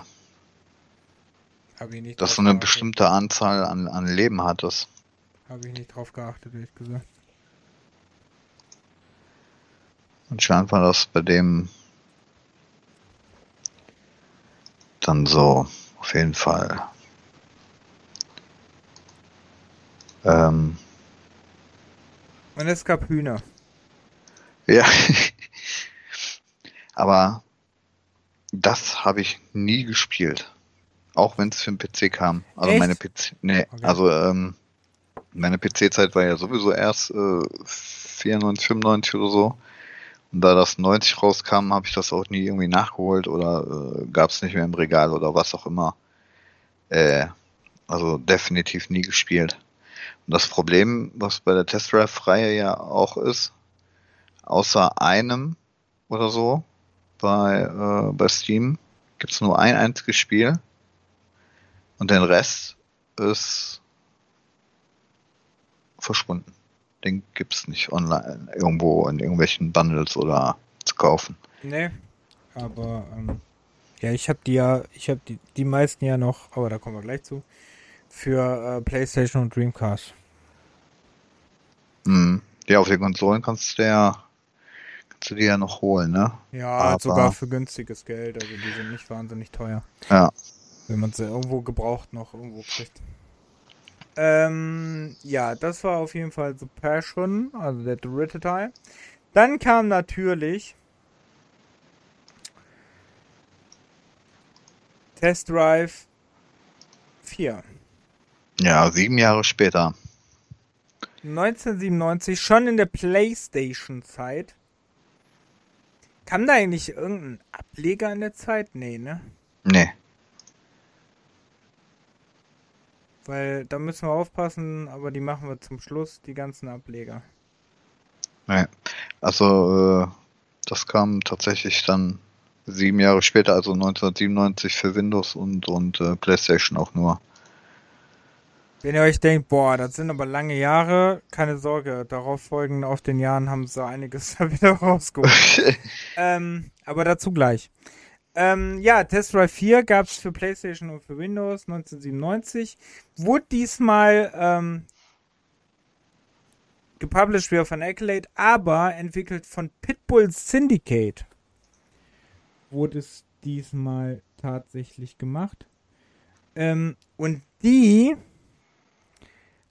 dass du eine geachtet. bestimmte Anzahl an, an Leben hattest. Habe ich nicht drauf geachtet, ehrlich gesagt. Anscheinend war das bei dem dann so, auf jeden Fall. Ähm, Und es gab Hühner. ja. Aber das habe ich nie gespielt. Auch wenn es für den PC kam. Also Echt? meine PC, nee, Okay. also ähm, meine PC-Zeit war ja sowieso erst äh, 94, 95 oder so. Und da das 90 rauskam, habe ich das auch nie irgendwie nachgeholt oder äh, gab es nicht mehr im Regal oder was auch immer. Äh, also definitiv nie gespielt. Und Das Problem, was bei der Test Drive-Reihe ja auch ist, außer einem oder so bei, äh, bei Steam gibt es nur ein einziges Spiel und den Rest ist verschwunden. Den gibt es nicht online irgendwo in irgendwelchen Bundles oder zu kaufen. Nee, aber ähm, ja, ich habe die ja, ich habe die, die meisten ja noch, aber da kommen wir gleich zu, für äh, PlayStation und Dreamcast. Mhm. Ja, auf den Konsolen kannst du ja kannst du die ja noch holen, ne? Ja, aber, sogar für günstiges Geld, also die sind nicht wahnsinnig teuer. Ja. Wenn man sie irgendwo gebraucht noch irgendwo kriegt. Ähm, ja, das war auf jeden Fall The Passion, also der dritte Teil. Dann kam natürlich Test Drive 4. Ja, sieben Jahre später. 1997, schon in der Playstation-Zeit. Kam da eigentlich irgendein Ableger in der Zeit? Nee, ne? Nee. Weil da müssen wir aufpassen, aber die machen wir zum Schluss, die ganzen Ableger. Nee. Also, äh, das kam tatsächlich dann sieben Jahre später, also 1997 für Windows und, und äh, PlayStation auch nur. Wenn ihr euch denkt, boah, das sind aber lange Jahre, keine Sorge, darauf folgend auf den Jahren haben sie einiges da wieder rausgeholt. ähm, aber dazu gleich. Ähm, ja, Test Drive 4 gab es für PlayStation und für Windows 1997. Wurde diesmal ähm, gepublished wieder von Accolade, aber entwickelt von Pitbull Syndicate. Wurde es diesmal tatsächlich gemacht. Ähm, und die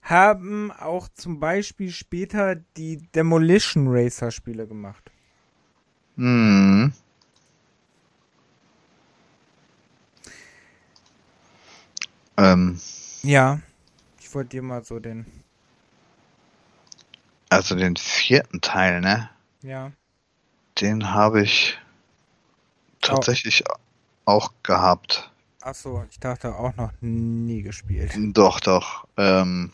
haben auch zum Beispiel später die Demolition Racer Spiele gemacht. Mhm. Ähm, Ja, ich wollte dir mal so den. also den vierten Teil, ne? Ja. Den habe ich tatsächlich auch gehabt. Achso, ich dachte auch noch nie gespielt. Doch, doch. Ähm,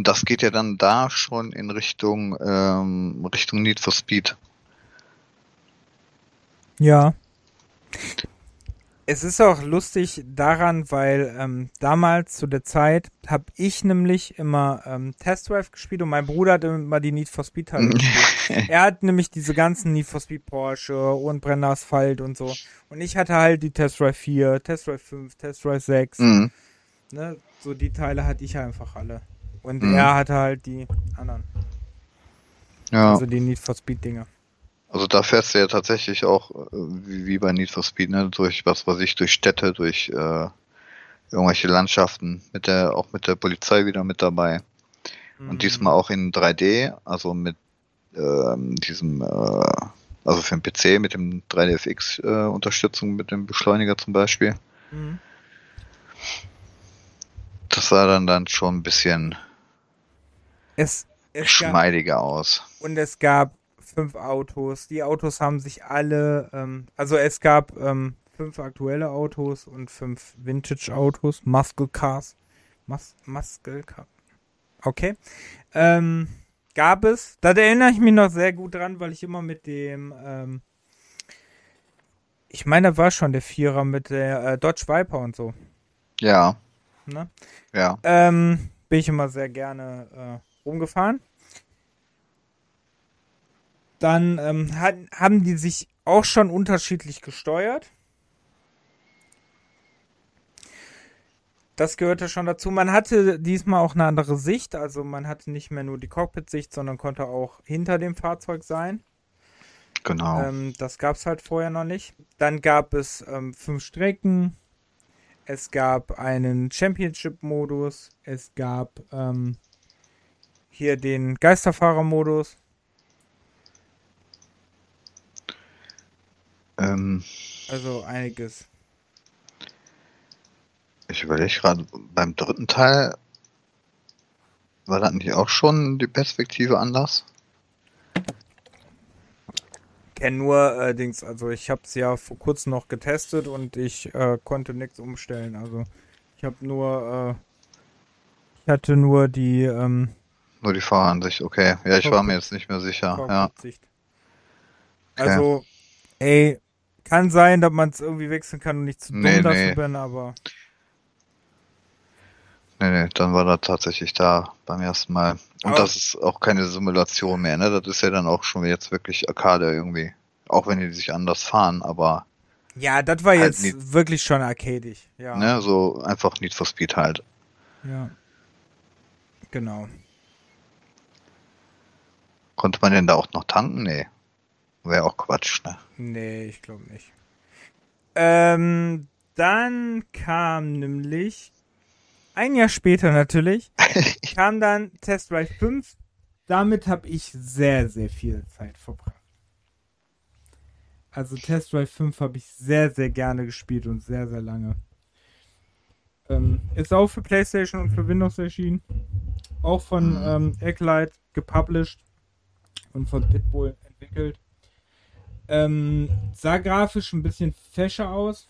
und das geht ja dann da schon in Richtung ähm, Richtung Need for Speed. Ja. Es ist auch lustig daran, weil ähm, damals zu der Zeit habe ich nämlich immer ähm, Test Drive gespielt und mein Bruder hat immer die Need for Speed Teile gespielt. er hat nämlich diese ganzen Need for Speed Porsche und Brenner Asphalt und so. Und ich hatte halt die Test Drive 4, Test Drive 5, Test Drive 6. Mhm. Ne? So die Teile hatte ich einfach alle. Und Mhm. er hatte halt die anderen. Ja. Also die Need for Speed Dinger. Also da fährst du ja tatsächlich auch äh, wie, bei Need for Speed, ne, durch was weiß ich, durch Städte, durch äh, irgendwelche Landschaften, mit der, auch mit der Polizei wieder mit dabei. Mhm. Und diesmal auch in 3D, also mit ähm, diesem, äh, also für den PC mit dem 3DFX äh, Unterstützung mit dem Beschleuniger zum Beispiel. Mhm. Das sah dann dann schon ein bisschen Es, es gab, geschmeidiger aus. und es gab fünf Autos. Die Autos haben sich alle, ähm, also es gab ähm, fünf aktuelle Autos und fünf Vintage-Autos, Muscle Cars. Mus Muscle Car. Okay. Ähm, gab es. Da erinnere ich mich noch sehr gut dran, weil ich immer mit dem, ähm, ich meine, da war schon der Vierer mit der äh, Dodge Viper und so. Ja, Ne? ja. Ähm, bin ich immer sehr gerne äh, rumgefahren. Dann ähm, hat, haben die sich auch schon unterschiedlich gesteuert. Das gehörte schon dazu. Man hatte diesmal auch eine andere Sicht. Also man hatte nicht mehr nur die Cockpit-Sicht, sondern konnte auch hinter dem Fahrzeug sein. Genau. Ähm, das gab es halt vorher noch nicht. Dann gab es ähm, fünf Strecken. Es gab einen Championship-Modus. Es gab ähm, hier den Geisterfahrer-Modus. Ähm, Also einiges. ich überlege gerade, beim dritten Teil war das nicht auch schon die Perspektive anders? kenne nur äh, Dings, also ich habe es ja vor kurzem noch getestet und ich äh, konnte nichts umstellen. Also ich habe nur, äh, ich hatte nur die, ähm, Nur die Fahransicht, okay. Ja, ich war mir jetzt nicht mehr sicher. Ja. Okay. Also, ey, kann sein, dass man es irgendwie wechseln kann und nicht zu dumm Nee, dafür nee. bin, aber Nee, nee, dann war er tatsächlich da beim ersten Mal. Und Aber- das ist auch keine Simulation mehr, ne? Das ist ja dann auch schon jetzt wirklich Arcade irgendwie. Auch wenn die sich anders fahren, aber ja, das war Halt jetzt nicht- wirklich schon arcadig. Ja. ne, so einfach Need for Speed halt. Ja. Genau. Konnte man denn da auch noch tanken? Nee. Wäre auch Quatsch, ne? Nee, ich glaube nicht. Ähm, dann kam nämlich ein Jahr später natürlich kam dann Test Drive 5. Damit habe ich sehr, sehr viel Zeit verbracht. Also Test Drive 5 habe ich sehr, sehr gerne gespielt und sehr, sehr lange. Ähm, ist auch für PlayStation und für Windows erschienen. Auch von ähm, Egglight gepublished und von Pitbull entwickelt. Ähm, sah grafisch ein bisschen fescher aus.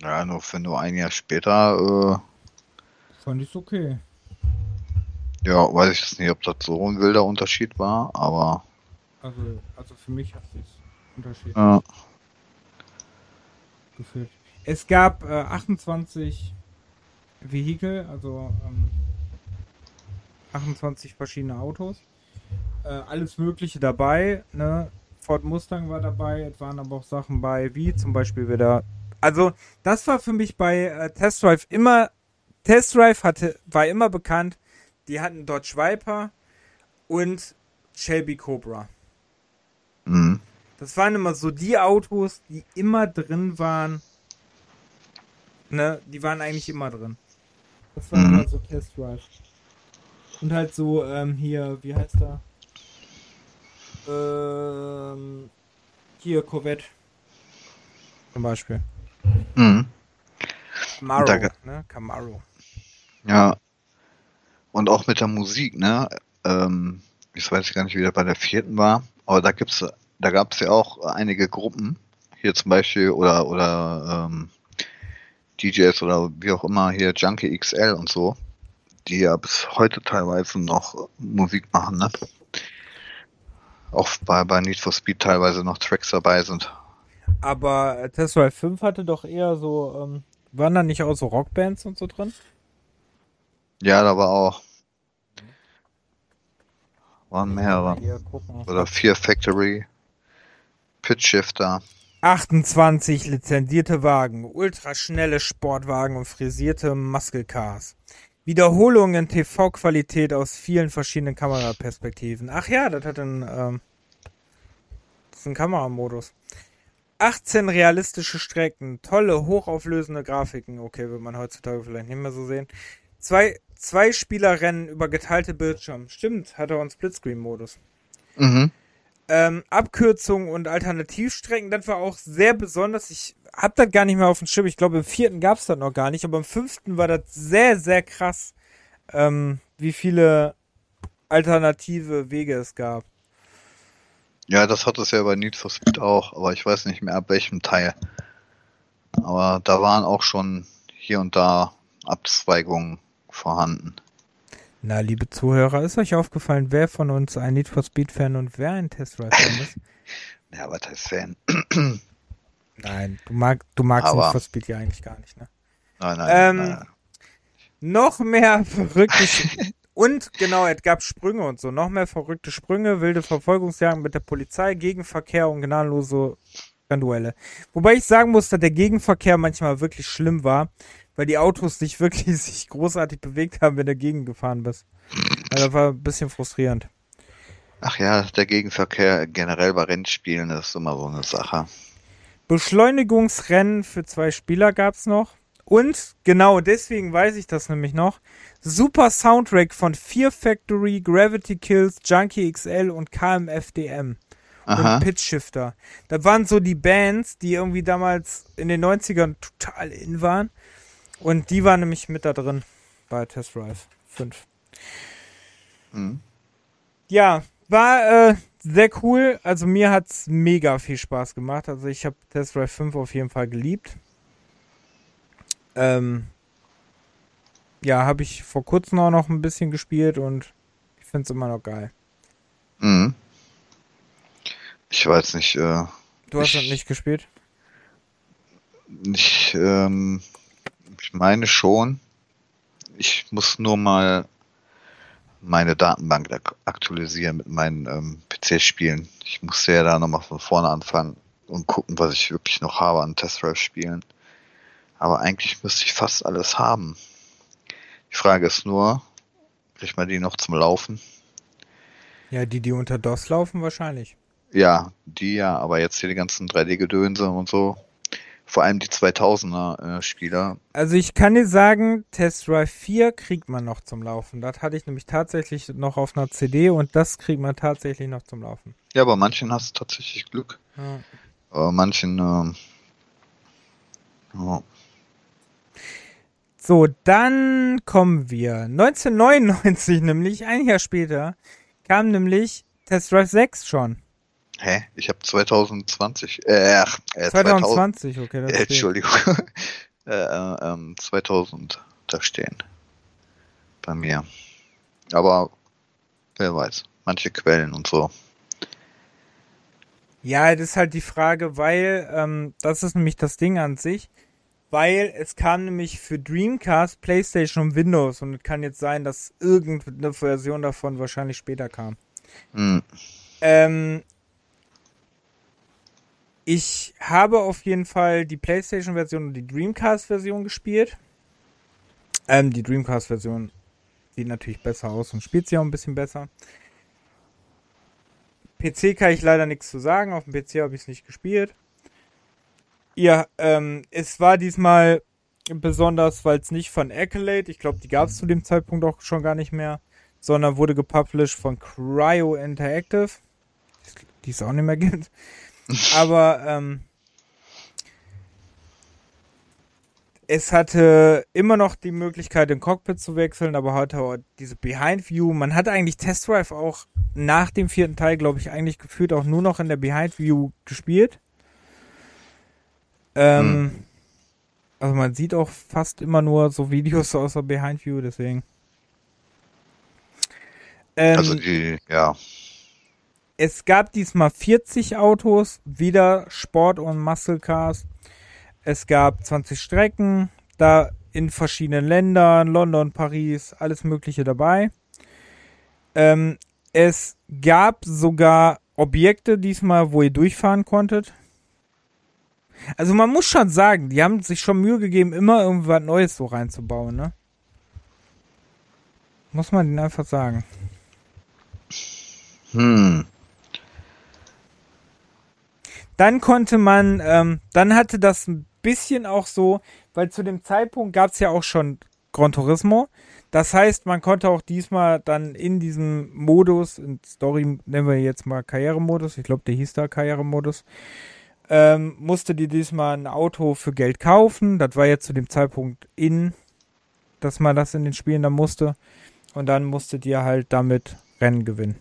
Ja, nur für nur ein Jahr später, Fand ich okay. äh, ja, weiß ich jetzt nicht, ob das so ein wilder Unterschied war, aber Also, also für mich hat es Unterschied ja, gefühlt. Es gab äh, 28 Vehikel, also ähm, 28 verschiedene Autos. Äh, alles Mögliche dabei. Ne? Ford Mustang war dabei, es waren aber auch Sachen bei, wie zum Beispiel wieder. Also, das war für mich bei äh, Test Drive immer. Test Drive hatte, war immer bekannt. Die hatten Dodge Viper und Shelby Cobra. mhm. Das waren immer so die Autos, die immer drin waren. Ne, die waren eigentlich immer drin. Das war Mhm. immer so Test Drive. Und halt so, ähm, hier, wie heißt er? Ähm, hier, Corvette. Zum Beispiel. Mhm. Camaro, ne? Camaro. Ja. Und auch mit der Musik, ne? Ähm, ich weiß gar nicht, wie das bei der vierten war, aber da gibt's, da gab es ja auch einige Gruppen, hier zum Beispiel, oder, oder ähm, DJs oder wie auch immer, hier Junkie XL und so, die ja bis heute teilweise noch Musik machen, ne? Auch bei, bei Need for Speed teilweise noch Tracks dabei sind. Aber Test Drive 5 hatte doch eher so, ähm, waren da nicht auch so Rockbands und so drin? Ja, da war auch. Waren mehrere. Oder Fear Factory, Pitch Shifter. 28 lizenzierte Wagen, ultraschnelle Sportwagen und frisierte Muscle Cars. Wiederholungen in TV-Qualität aus vielen verschiedenen Kameraperspektiven. Ach ja, das hat einen, ähm, das ist ein Kameramodus. 18 realistische Strecken, tolle, hochauflösende Grafiken. Okay, wird man heutzutage vielleicht nicht mehr so sehen. Zwei, zwei Spielerrennen über geteilte Bildschirme. Stimmt, hat er einen Splitscreen-Modus. Mhm. Ähm, Abkürzungen und Alternativstrecken, das war auch sehr besonders. Ich hab das gar nicht mehr auf dem Schirm. Ich glaube, im vierten gab's das noch gar nicht, aber im fünften war das sehr, sehr krass, ähm, wie viele alternative Wege es gab. Ja, das hat es ja bei Need for Speed auch, aber ich weiß nicht mehr ab welchem Teil. Aber da waren auch schon hier und da Abzweigungen vorhanden. Na, liebe Zuhörer, ist euch aufgefallen, wer von uns ein Need for Speed Fan und wer ein Test Drive Fan ist? Ja, was heißt Fan? Nein, du, mag, du magst Aber- Need for Speed ja eigentlich gar nicht, ne? Nein, nein, Ähm, nein. noch mehr verrückte und genau, es gab Sprünge und so, noch mehr verrückte Sprünge, wilde Verfolgungsjagden mit der Polizei, Gegenverkehr und gnadenlose Duelle. Wobei ich sagen muss, dass der Gegenverkehr manchmal wirklich schlimm war, weil die Autos nicht wirklich sich großartig bewegt haben, wenn du dagegen gefahren bist. Also das war ein bisschen frustrierend. Ach ja, der Gegenverkehr generell bei Rennspielen ist immer so eine Sache. Beschleunigungsrennen für zwei Spieler gab's noch. Und genau deswegen weiß ich das nämlich noch. Super Soundtrack von Fear Factory, Gravity Kills, Junkie XL und KMFDM. Aha. Und Pitch Shifter. Das waren so die Bands, die irgendwie damals in den 90ern total in waren. Und die waren nämlich mit da drin bei Test Drive 5. Mhm. Ja, war äh, sehr cool. Also mir hat's mega viel Spaß gemacht. Also ich habe Test Drive 5 auf jeden Fall geliebt. Ähm, ja, habe ich vor kurzem auch noch ein bisschen gespielt und ich finde es immer noch geil. Mhm. Ich weiß nicht. Äh, du hast ich, das nicht gespielt? Ich, ähm, ich meine schon. Ich muss nur mal meine Datenbank aktualisieren mit meinen ähm, PC-Spielen. Ich muss ja da nochmal von vorne anfangen und gucken, was ich wirklich noch habe an Test Drive Spielen. Aber eigentlich müsste ich fast alles haben. Die Frage ist nur, kriegt man die noch zum Laufen? Ja, die, die unter DOS laufen, wahrscheinlich. Ja, die ja, aber jetzt hier die ganzen 3D-Gedönse und so. Vor allem die 2000er äh, Spieler. Also ich kann dir sagen, Test Drive 4 kriegt man noch zum Laufen. Das hatte ich nämlich tatsächlich noch auf einer CD und das kriegt man tatsächlich noch zum Laufen. Ja, bei manchen hast du tatsächlich Glück. Ja. Aber manchen, ähm, ja. So, dann kommen wir. 1999 nämlich, ein Jahr später, kam nämlich Test Drive 6 schon. Hä? Ich habe 2020. Äh, äh 2020, 2000, okay. Das äh, Entschuldigung. äh, äh, 2000 ähm, da stehen. Bei mir. Aber wer weiß. Manche Quellen und so. Ja, das ist halt die Frage, weil ähm, das ist nämlich das Ding an sich. Weil es kam nämlich für Dreamcast, PlayStation und Windows und es kann jetzt sein, dass irgendeine Version davon wahrscheinlich später kam. Hm. Ähm, ich habe auf jeden Fall die PlayStation-Version und die Dreamcast-Version gespielt. Ähm, die Dreamcast-Version sieht natürlich besser aus und spielt sie auch ein bisschen besser. PC kann ich leider nichts zu sagen. Auf dem PC habe ich es nicht gespielt. Ja, ähm, es war diesmal besonders, weil es nicht von Accolade, ich glaube, die gab es zu dem Zeitpunkt auch schon gar nicht mehr, sondern wurde gepublished von Cryo Interactive, die es auch nicht mehr gibt. Aber ähm, es hatte immer noch die Möglichkeit, den Cockpit zu wechseln, aber hatte diese Behind View. Man hat eigentlich Test Drive auch nach dem vierten Teil, glaube ich, eigentlich gefühlt auch nur noch in der Behind View gespielt. Ähm, hm. Also man sieht auch fast immer nur so Videos aus der Behind View, deswegen. Ähm, also die, ja. Es gab diesmal 40 Autos, wieder Sport- und Muscle Cars. Es gab 20 Strecken, da in verschiedenen Ländern, London, Paris, alles Mögliche dabei. Ähm, es gab sogar Objekte diesmal, wo ihr durchfahren konntet. Also man muss schon sagen, die haben sich schon Mühe gegeben, immer irgendwas Neues so reinzubauen, ne? Muss man ihnen einfach sagen. Hm. Dann konnte man, ähm, dann hatte das ein bisschen auch so, weil zu dem Zeitpunkt gab es ja auch schon Gran Turismo. Das heißt, man konnte auch diesmal dann in diesem Modus, in Story nennen wir jetzt mal Karrieremodus, ich glaube, der hieß da Karrieremodus, ähm, musste dir diesmal ein Auto für Geld kaufen. Das war jetzt zu dem Zeitpunkt in, dass man das in den Spielen dann musste. Und dann musste dir halt damit Rennen gewinnen.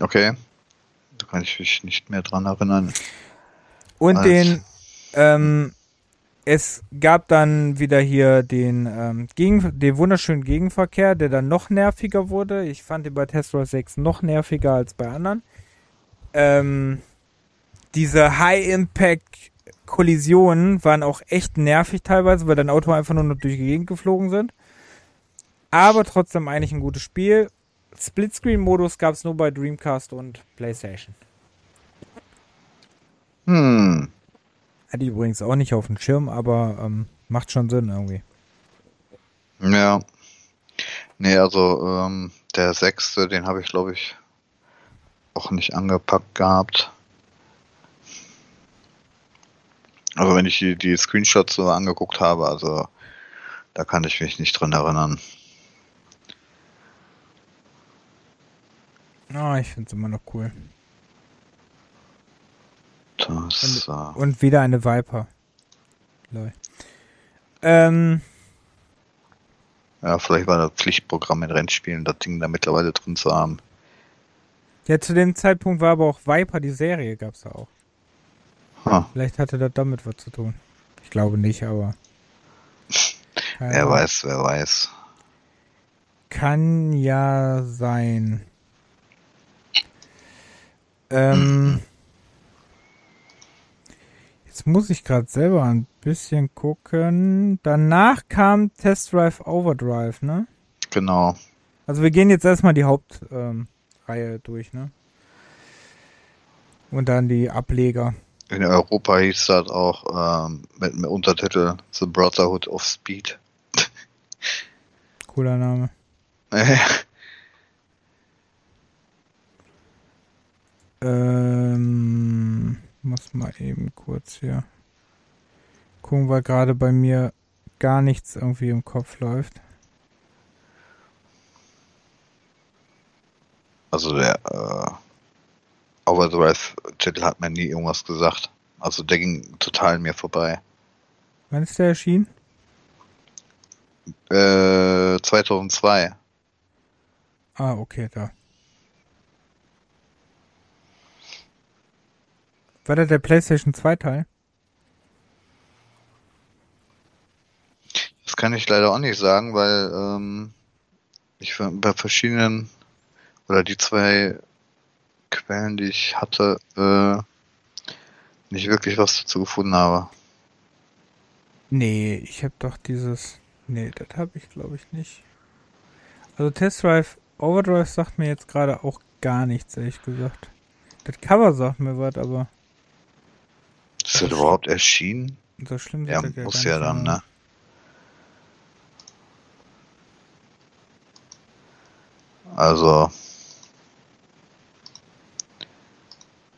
Okay. Da kann ich mich nicht mehr dran erinnern. Und Als den, ähm, es gab dann wieder hier den, ähm, Gegen den wunderschönen Gegenverkehr, der dann noch nerviger wurde. Ich fand den bei Tesla 6 noch nerviger als bei anderen. Ähm, diese High-Impact-Kollisionen waren auch echt nervig teilweise, weil dein Auto einfach nur noch durch die Gegend geflogen sind. Aber trotzdem eigentlich ein gutes Spiel. Splitscreen-Modus gab es nur bei Dreamcast und PlayStation. Hm. Hatte ich übrigens auch nicht auf dem Schirm, aber ähm, macht schon Sinn irgendwie. Ja. Nee, also ähm, der sechste, den habe ich glaube ich auch nicht angepackt gehabt. Also wenn ich die, die Screenshots so angeguckt habe, also da kann ich mich nicht dran erinnern. Ah, oh, ich finde es immer noch cool. Das, und, und, wieder eine Viper. Lol. Ähm. Ja, vielleicht war das Pflichtprogramm in Rennspielen, das Ding da mittlerweile drin zu haben. Ja, zu dem Zeitpunkt war aber auch Viper, die Serie gab es da auch. Huh. Vielleicht hatte das damit was zu tun. Ich glaube nicht, aber. Wer weiß, wer weiß. Kann ja sein. Ähm, jetzt muss ich gerade selber ein bisschen gucken. Danach kam Test Drive Overdrive, ne? Genau. Also wir gehen jetzt erstmal die Hauptreihe ähm, durch, ne? Und dann die Ableger. In Europa hieß das auch ähm, mit dem Untertitel The Brotherhood of Speed. Cooler Name. Ähm, muss mal eben kurz hier gucken, weil gerade bei mir gar nichts irgendwie im Kopf läuft. also der äh, Overdrive-Titel hat mir nie irgendwas gesagt. Also der ging total an mir vorbei. Wann ist der erschienen? Äh, 2002. Ah, okay, da. War das der PlayStation 2 Teil? Das kann ich leider auch nicht sagen, weil ähm, ich bei verschiedenen oder die zwei Quellen, die ich hatte, äh, nicht wirklich was dazu gefunden habe. Nee, ich habe doch dieses. Nee, das habe ich glaube ich nicht. Also Test Drive Overdrive sagt mir jetzt gerade auch gar nichts, ehrlich gesagt. Das Cover sagt mir was, aber Ist das überhaupt erschienen? so schlimm Ja, sieht das muss ja dann, ne? Also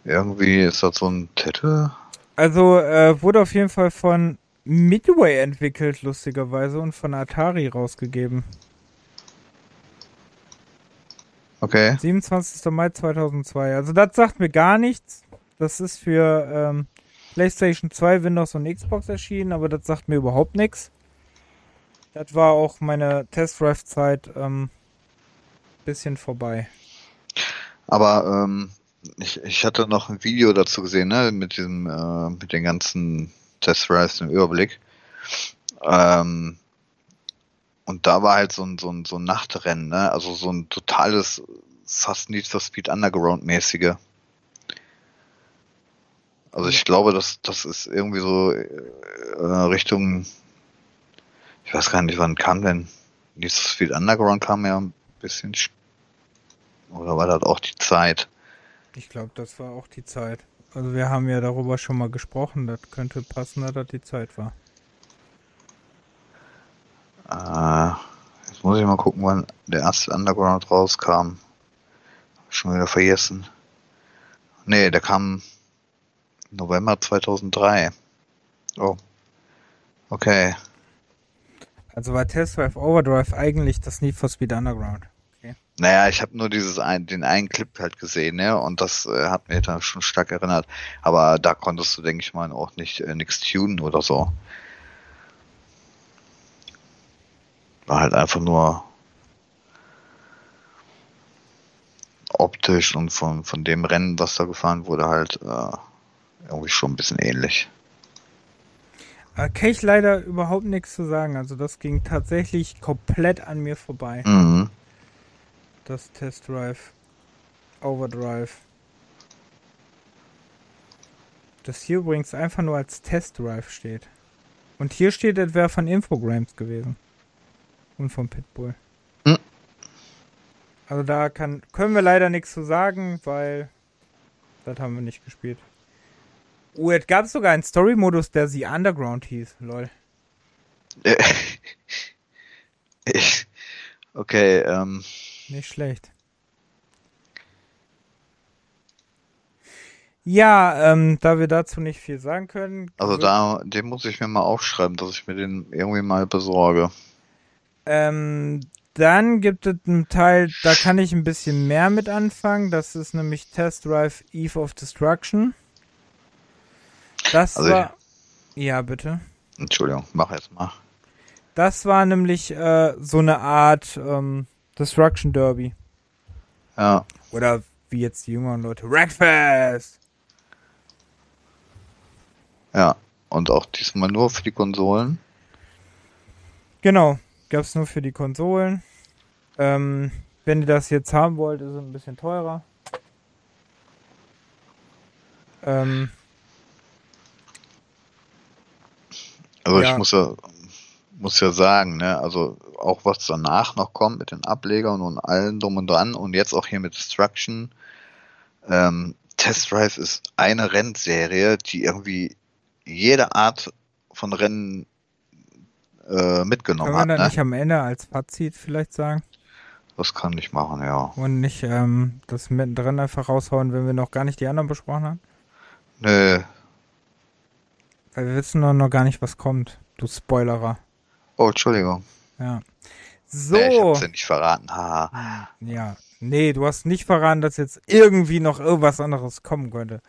irgendwie ist das so ein Titel. Also äh, wurde auf jeden Fall von Midway entwickelt, lustigerweise, und von Atari rausgegeben. Okay. 27. Mai 2002. Also das sagt mir gar nichts. Das ist für ähm, PlayStation 2, Windows und Xbox erschienen, aber das sagt mir überhaupt nichts. Das war auch meine Test Drive Zeit ähm, bisschen vorbei. Aber ähm, ich, ich hatte noch ein Video dazu gesehen, ne, mit diesem, äh, mit den ganzen Test Drives im Überblick. Ähm, und da war halt so ein, so ein, so ein Nachtrennen, ne? Also so ein totales, fast Need for Speed Underground-mäßige. Also ich glaube, das, das ist irgendwie so äh, Richtung, ich weiß gar nicht, wann kam denn Speed Underground kam ja ein bisschen, oder war das auch die Zeit? Ich glaube, das war auch die Zeit. Also wir haben ja darüber schon mal gesprochen. Das könnte passen, dass das die Zeit war. Äh, jetzt muss ich mal gucken, wann der erste Underground rauskam. Schon wieder vergessen. Nee, der kam November 2003. Oh. Okay. Also war Test Drive Overdrive eigentlich das Need for Speed Underground. Naja, ich habe nur dieses ein, den einen Clip halt gesehen, ne? Und das äh, hat mir da schon stark erinnert. Aber da konntest du, denke ich mal, auch nicht äh, nix tunen oder so. War halt einfach nur optisch und von, von dem Rennen, was da gefahren wurde, halt äh, irgendwie schon ein bisschen ähnlich. Da kann ich leider überhaupt nichts zu sagen. Also das ging tatsächlich komplett an mir vorbei. Mhm. Das Test Drive Overdrive. Das hier übrigens einfach nur als Test Drive steht. Und hier steht, es wäre von Infogrames gewesen. Und von Pitbull. Hm. Also da kann, können wir leider nichts zu sagen, weil das haben wir nicht gespielt. Oh, es gab sogar einen Story-Modus, der The Underground hieß. Lol. Okay, ähm, Nicht schlecht. Ja, ähm, da wir dazu nicht viel sagen können. also da, den muss ich mir mal aufschreiben, dass ich mir den irgendwie mal besorge. Ähm, dann gibt es einen Teil, da kann ich ein bisschen mehr mit anfangen. Das ist nämlich Test Drive Eve of Destruction. Das Also war. Ja, bitte. Entschuldigung, mach jetzt mal. Das war nämlich äh, so eine Art ähm, Destruction Derby. Ja, Oder wie jetzt die jüngeren Leute. Wreckfest! ja. Und auch diesmal nur für die Konsolen. Genau, gab es nur für die Konsolen. Ähm, wenn ihr das jetzt haben wollt, ist es ein bisschen teurer. Ähm, Also Ja. ich muss ja, muss ja sagen, ne, also auch was danach noch kommt mit den Ablegern und allem drum und dran und jetzt auch hier mit Destruction. Ähm, Test Drive ist eine Rennserie, die irgendwie jede Art von Rennen äh, mitgenommen können wir hat. dann Ne? nicht am Ende als Fazit vielleicht sagen? Das kann ich machen, ja. Und nicht ähm, das mittendrin einfach raushauen, wenn wir noch gar nicht die anderen besprochen haben? Nö. Weil wir wissen noch, noch gar nicht, was kommt. Du Spoilerer. Oh, Entschuldigung. Ja. So. Nee, ich hab's ja nicht verraten. Haha. Ja. Nee, du hast nicht verraten, dass jetzt irgendwie noch irgendwas anderes kommen könnte.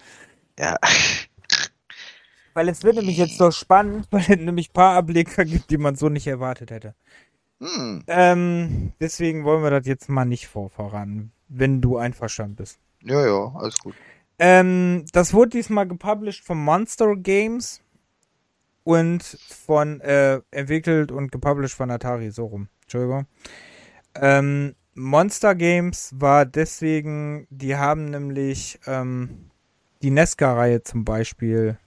Ja. Weil es wird nämlich jetzt so spannend, weil es nämlich ein paar Ableger gibt, die man so nicht erwartet hätte. Hm. Ähm, deswegen wollen wir das jetzt mal nicht vorverraten, wenn du einverstanden bist. Ja, ja, alles gut. Ähm, das wurde diesmal gepublished von Monster Games und von, äh, entwickelt und gepublished von Atari, so rum. Entschuldigung. Ähm, Monster Games war deswegen, die haben nämlich ähm, die Nesca-Reihe zum Beispiel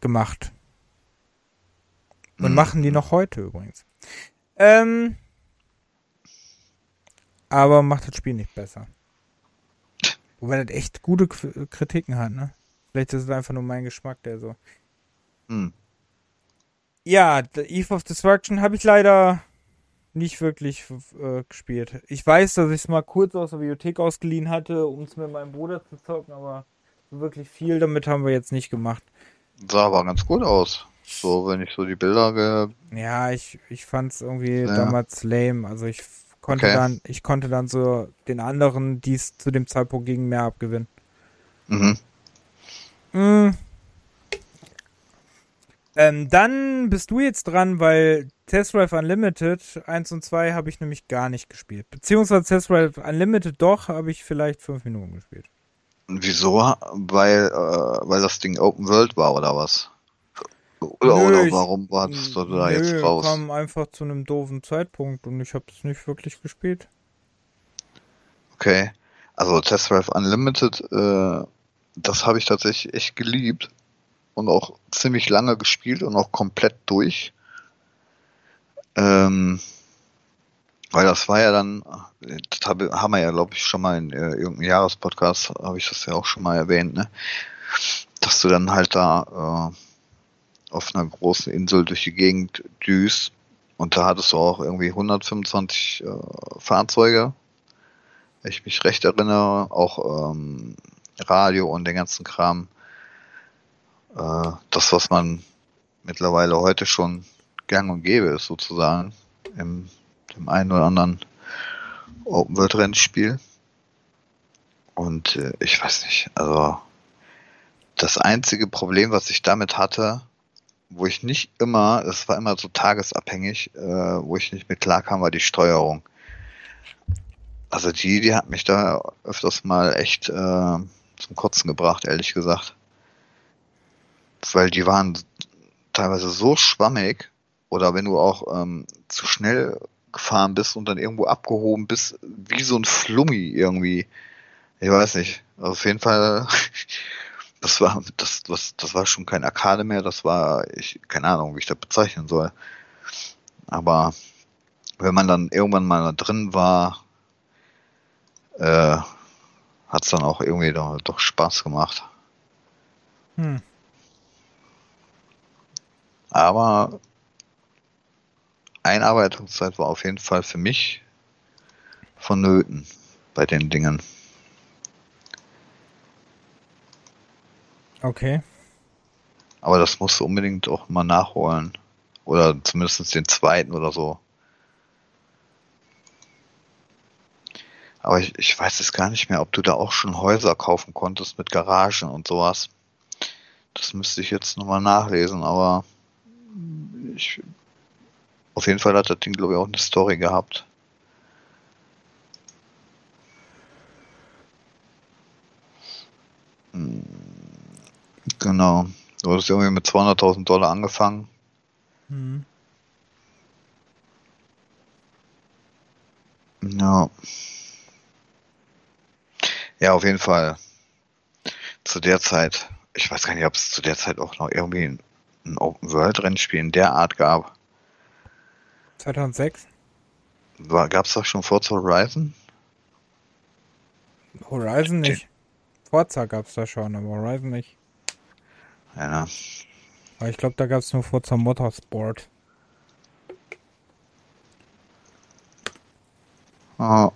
gemacht. Und Mhm. machen die noch heute übrigens. Ähm, aber macht das Spiel nicht besser. Wobei das echt gute Kritiken hat, ne? Vielleicht ist es einfach nur mein Geschmack, der so. Hm. Ja, The Eve of Destruction habe ich leider nicht wirklich äh, gespielt. Ich weiß, dass ich es mal kurz aus der Bibliothek ausgeliehen hatte, um es mit meinem Bruder zu zocken, aber wirklich viel damit haben wir jetzt nicht gemacht. Sah aber ganz gut aus. So, wenn ich so die Bilder ge Ja, ich, ich fand es irgendwie Ja. damals lame. Also ich konnte Okay. dann, ich konnte dann so den anderen, die es zu dem Zeitpunkt gegen mehr abgewinnen. Mhm. Mm. Ähm, dann bist du jetzt dran, weil Test Drive Unlimited 1 und 2 habe ich nämlich gar nicht gespielt. Beziehungsweise Test Drive Unlimited doch, habe ich vielleicht 5 Minuten gespielt. Wieso? Weil, äh, weil das Ding Open World war oder was? Oder, Nö, oder ich- warum warst du da Nö, jetzt raus? kam einfach zu einem doofen Zeitpunkt und ich habe es nicht wirklich gespielt. Okay. Also Test Drive Unlimited, äh, das habe ich tatsächlich echt geliebt und auch ziemlich lange gespielt und auch komplett durch. Ähm, weil das war ja dann, das habe, haben wir ja, glaube ich, schon mal in äh, irgendeinem Jahrespodcast, habe ich das ja auch schon mal erwähnt, ne? Dass du dann halt da äh, auf einer großen Insel durch die Gegend düst und da hattest du auch irgendwie 125 äh, Fahrzeuge, wenn ich mich recht erinnere, auch ähm, Radio und den ganzen Kram. Äh, das, was man mittlerweile heute schon gang und gäbe ist, sozusagen, im dem einen oder anderen Open World Rennspiel. Und äh, ich weiß nicht, also das einzige Problem, was ich damit hatte, wo ich nicht immer, es war immer so tagesabhängig, äh, wo ich nicht mit klarkam, war die Steuerung. Also die, die hat mich da öfters mal echt äh, zum Kotzen gebracht, ehrlich gesagt. Weil die waren teilweise so schwammig oder wenn du auch ähm, zu schnell gefahren bist und dann irgendwo abgehoben bist, wie so ein Flummi irgendwie. Ich weiß nicht. Auf jeden Fall, das war, das, das, das war schon kein Arcade mehr, das war, ich, keine Ahnung, wie ich das bezeichnen soll. Aber wenn man dann irgendwann mal da drin war, äh, hat es dann auch irgendwie doch, doch Spaß gemacht. Hm. Aber Einarbeitungszeit war auf jeden Fall für mich vonnöten bei den Dingen. Okay. Aber das musst du unbedingt auch mal nachholen. Oder zumindest den zweiten oder so. Aber ich, ich weiß es gar nicht mehr, ob du da auch schon Häuser kaufen konntest mit Garagen und sowas. Das müsste ich jetzt nochmal nachlesen, aber ich, auf jeden Fall hat das Ding, glaube ich, auch eine Story gehabt. Hm, genau. Du hast irgendwie mit 200.000 Dollar angefangen. Mhm. Ja. No. Ja, auf jeden Fall. Zu der Zeit, ich weiß gar nicht, ob es zu der Zeit auch noch irgendwie ein, ein Open-World-Rennspiel in der Art gab. 2006? Gab es doch schon Forza Horizon? Horizon nicht. Forza gab es da schon, aber Horizon nicht. Ja. Aber ich glaube, da gab es nur Forza Motorsport. Oh.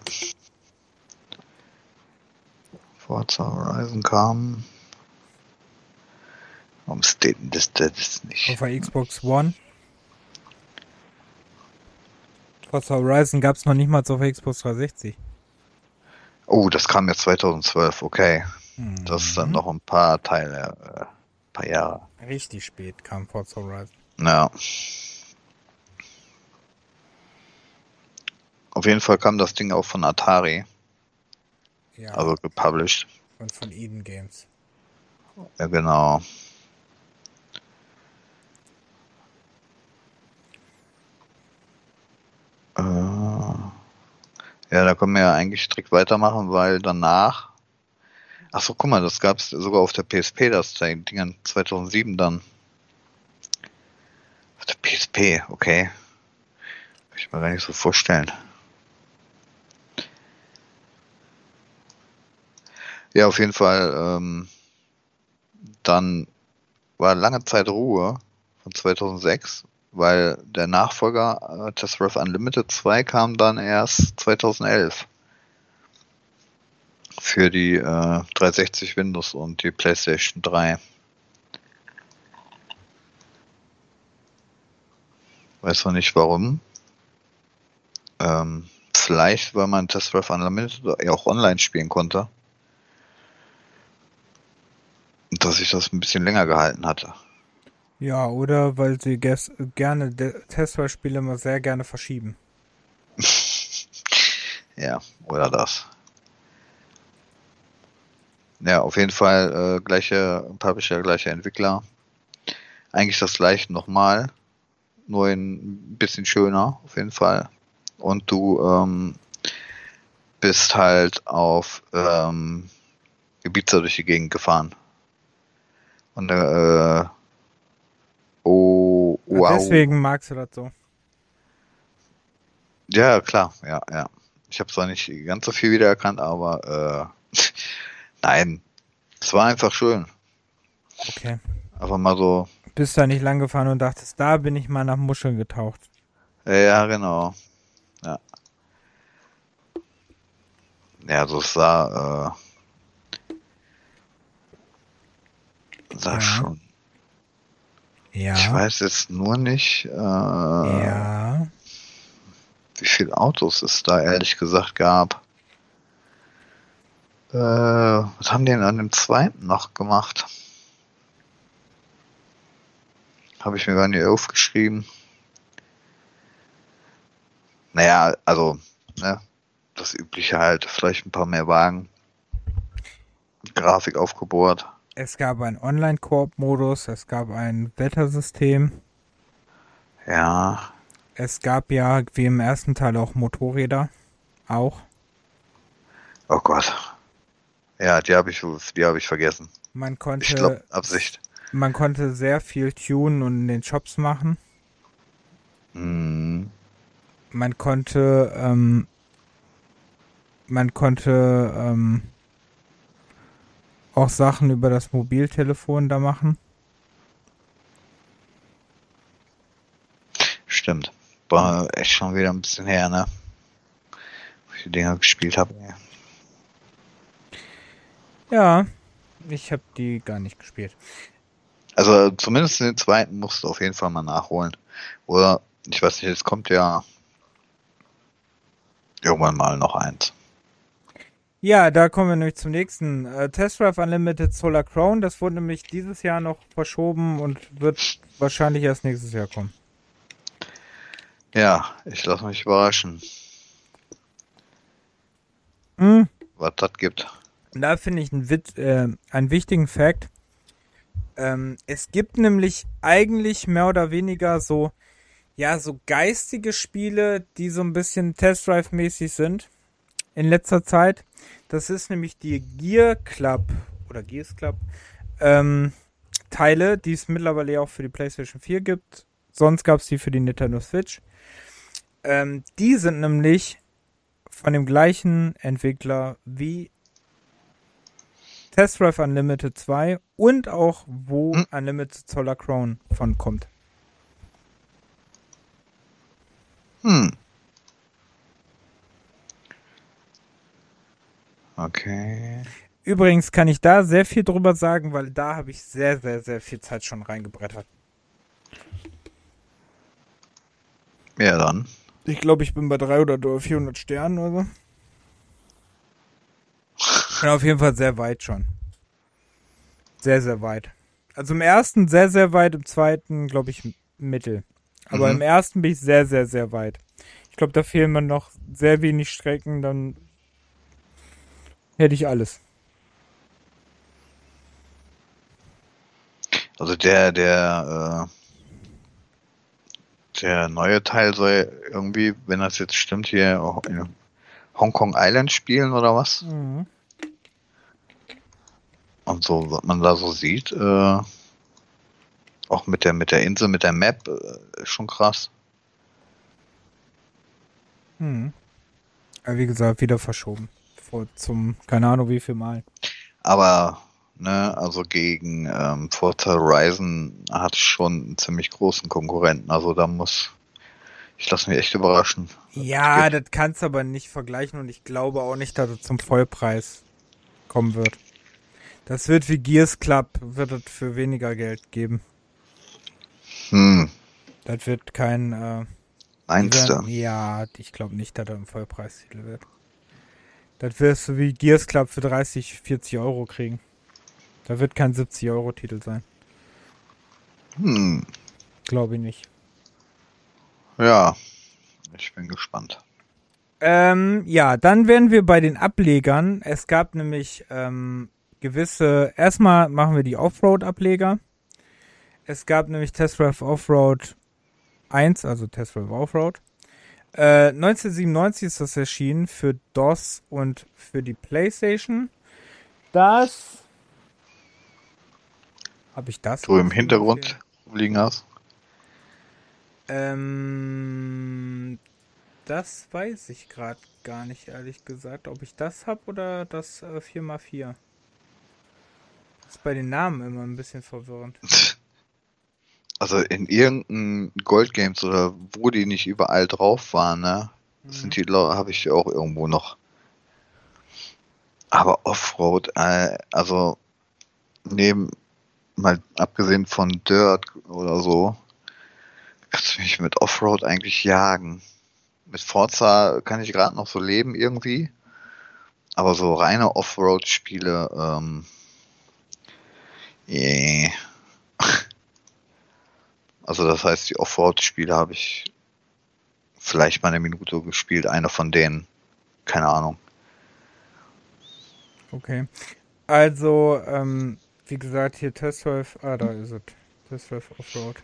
Forza Horizon kam. Warum steht denn das, das nicht? Auf der Xbox One. Forza Horizon gab es noch nicht mal auf der Xbox 360. Oh, das kam ja 2012, okay. Mhm. Das ist dann noch ein paar Teile, äh, paar Jahre. Richtig spät kam Forza Horizon. Ja. Auf jeden Fall kam das Ding auch von Atari, Ja, also gepublished. und von Eden Games. Ja, genau. Äh, ja, da können wir ja eigentlich strikt weitermachen, weil danach. Ach so, guck mal, das gab es sogar auf der PSP, das Ding 2007 dann. Auf der PSP, okay. Kann ich mir gar nicht so vorstellen. Ja, auf jeden Fall. Ähm, dann war lange Zeit Ruhe von 2006, weil der Nachfolger äh, Test Drive Unlimited 2 kam dann erst 2011 für die äh, 360 Windows und die PlayStation 3. Weiß noch nicht warum. Ähm, vielleicht, weil man Test Drive Unlimited auch online spielen konnte. Dass sich das ein bisschen länger gehalten hatte. Ja, oder weil sie gerne Testspiele immer sehr gerne verschieben. Ja, oder das. Ja, auf jeden Fall äh, gleiche Publisher, gleicher Entwickler. Eigentlich das gleiche nochmal, nur ein bisschen schöner, auf jeden Fall. Und du ähm, bist halt auf ähm, Ibiza durch die Gegend gefahren. Und äh, oh, Ja, wow. Deswegen magst du das so. Ja, klar, ja, ja. Ich habe zwar nicht ganz so viel wiedererkannt, aber äh, nein, es war einfach schön. Okay. Einfach mal so, Bist da nicht lang gefahren und dachtest, da bin ich mal nach Muscheln getaucht. ja, genau. Ja. Ja, so es sah, äh, sah Ja. schon. Ja. Ich weiß jetzt nur nicht, äh, Ja. wie viele Autos es da ehrlich gesagt gab. Äh, was haben die denn an dem zweiten noch gemacht? Habe ich mir gar nicht aufgeschrieben. Naja, also, ne, das übliche halt, vielleicht ein paar mehr Wagen. Grafik aufgebohrt. Es gab einen Online-Koop-Modus, es gab ein Wettersystem, Ja, es gab ja, wie im ersten Teil, auch Motorräder. Auch. oh Gott. Ja, die habe ich, die habe ich vergessen. Man konnte, Ich glaube, Absicht. man konnte sehr viel tunen und in den Shops machen. Hm. Man konnte, ähm, man konnte, ähm, auch Sachen über das Mobiltelefon da machen. Stimmt. War echt schon wieder ein bisschen her, ne? Wo ich die Dinger gespielt habe. Ja, ich habe die gar nicht gespielt. Also zumindest den zweiten musst du auf jeden Fall mal nachholen. Oder, ich weiß nicht, es kommt ja irgendwann mal noch eins. Ja, da kommen wir nämlich zum nächsten. Äh, Test Drive Unlimited Solar Crown, das wurde nämlich dieses Jahr noch verschoben und wird wahrscheinlich erst nächstes Jahr kommen. Ja, ich lasse mich überraschen, Hm, was das gibt. da finde ich einen, Witz, äh, einen wichtigen Fact. Ähm, es gibt nämlich eigentlich mehr oder weniger so, ja, so geistige Spiele, die so ein bisschen Test Drive-mäßig sind in letzter Zeit. Das ist nämlich die Gear Club oder Gears Club ähm, Teile, die es mittlerweile auch für die PlayStation 4 gibt. Sonst gab es die für die Nintendo Switch. Ähm, die sind nämlich von dem gleichen Entwickler wie Test Drive Unlimited 2 und auch wo hm. Unlimited Solar Crown von kommt. Hm. Okay. Übrigens kann ich da sehr viel drüber sagen, weil da habe ich sehr, sehr, sehr viel Zeit schon reingebrettert. Ja, dann. Ich glaube, ich bin bei 300 oder 400 Sternen oder so. Bin auf jeden Fall sehr weit schon. Sehr, sehr weit. Also im ersten sehr, sehr weit, im zweiten glaube ich mittel. Aber mhm. im ersten bin ich sehr, sehr, sehr weit. Ich glaube, da fehlen mir noch sehr wenig Strecken, dann hätte ich alles. Also der, der, äh, der neue Teil soll irgendwie, wenn das jetzt stimmt, hier in Hongkong Island spielen oder was? Mhm. Und so, was man da so sieht, äh, auch mit der, mit der Insel, mit der Map, äh, ist schon krass. Hm. Aber wie gesagt, wieder verschoben. Vor zum, keine Ahnung wie viel Mal. Aber, ne, also gegen ähm, Forza Horizon hat schon einen ziemlich großen Konkurrenten. Also da muss, ich lasse mich echt überraschen. Ja, das kannst du aber nicht vergleichen und ich glaube auch nicht, dass es zum Vollpreis kommen wird. Das wird wie Gears Club, wird es für weniger Geld geben. Hm. Das wird kein. Äh, Meinst du? Ja, ich glaube nicht, dass er im Vollpreistitel wird. Das wirst du wie Gears Club für 30, 40 Euro kriegen. Da wird kein 70 Euro Titel sein. Hm. Glaube ich nicht. Ja, ich bin gespannt. Ähm, ja, dann wären wir bei den Ablegern. Es gab nämlich ähm, gewisse. Erstmal machen wir die Offroad-Ableger. Es gab nämlich Test Drive Offroad 1, also Test Drive Offroad. Äh, 1997 ist das erschienen für DOS und für die PlayStation. Das. Habe ich das? Du im Hintergrund liegen hast. Ähm, das weiß ich gerade gar nicht, ehrlich gesagt, ob ich das habe oder das äh, 4x4. Das ist bei den Namen immer ein bisschen verwirrend. also in irgendeinem Gold Games oder wo die nicht überall drauf waren, ne? Mhm. Sind die habe ich auch irgendwo noch. Aber Offroad, äh, also neben mal abgesehen von Dirt oder so, kannst du mich mit Offroad eigentlich jagen. Mit Forza kann ich gerade noch so leben irgendwie. Aber so reine Offroad-Spiele, ähm, yeah. Also das heißt, die Offroad-Spiele habe ich vielleicht mal eine Minute gespielt, einer von denen. Keine Ahnung. Okay. Also, ähm, wie gesagt, hier Test 12, ah, da ist es. Test 12 Offroad.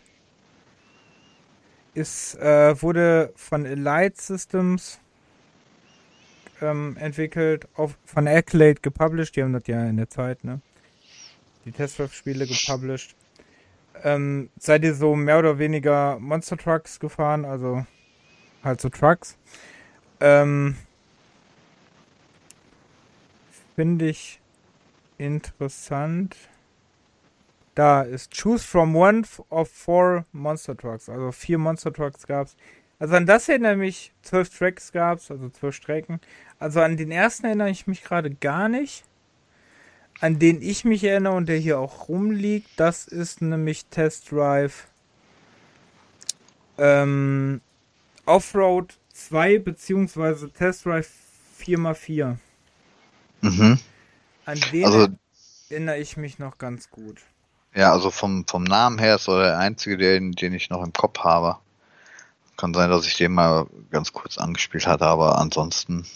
Ist, äh, wurde von Elite Systems ähm, entwickelt, auf, von Accolade gepublished, die haben das ja in der Zeit, ne? Die Test 12 Spiele gepublished. Ähm, seid ihr so mehr oder weniger Monster Trucks gefahren? Also halt so Trucks. Ähm, Finde ich interessant. Da ist Choose from one of four Monster Trucks. Also vier Monster Trucks gab's. Also an das erinnere ich mich, zwölf Tracks gab's, also zwölf Strecken. Also an den ersten erinnere ich mich gerade gar nicht an den ich mich erinnere und der hier auch rumliegt, das ist nämlich Test Drive ähm, Offroad 2 beziehungsweise Test Drive 4x4. Mhm. An den also, erinnere ich mich noch ganz gut. Ja, also vom, vom Namen her ist so der einzige, den, den ich noch im Kopf habe. Kann sein, dass ich den mal ganz kurz angespielt hatte, aber ansonsten.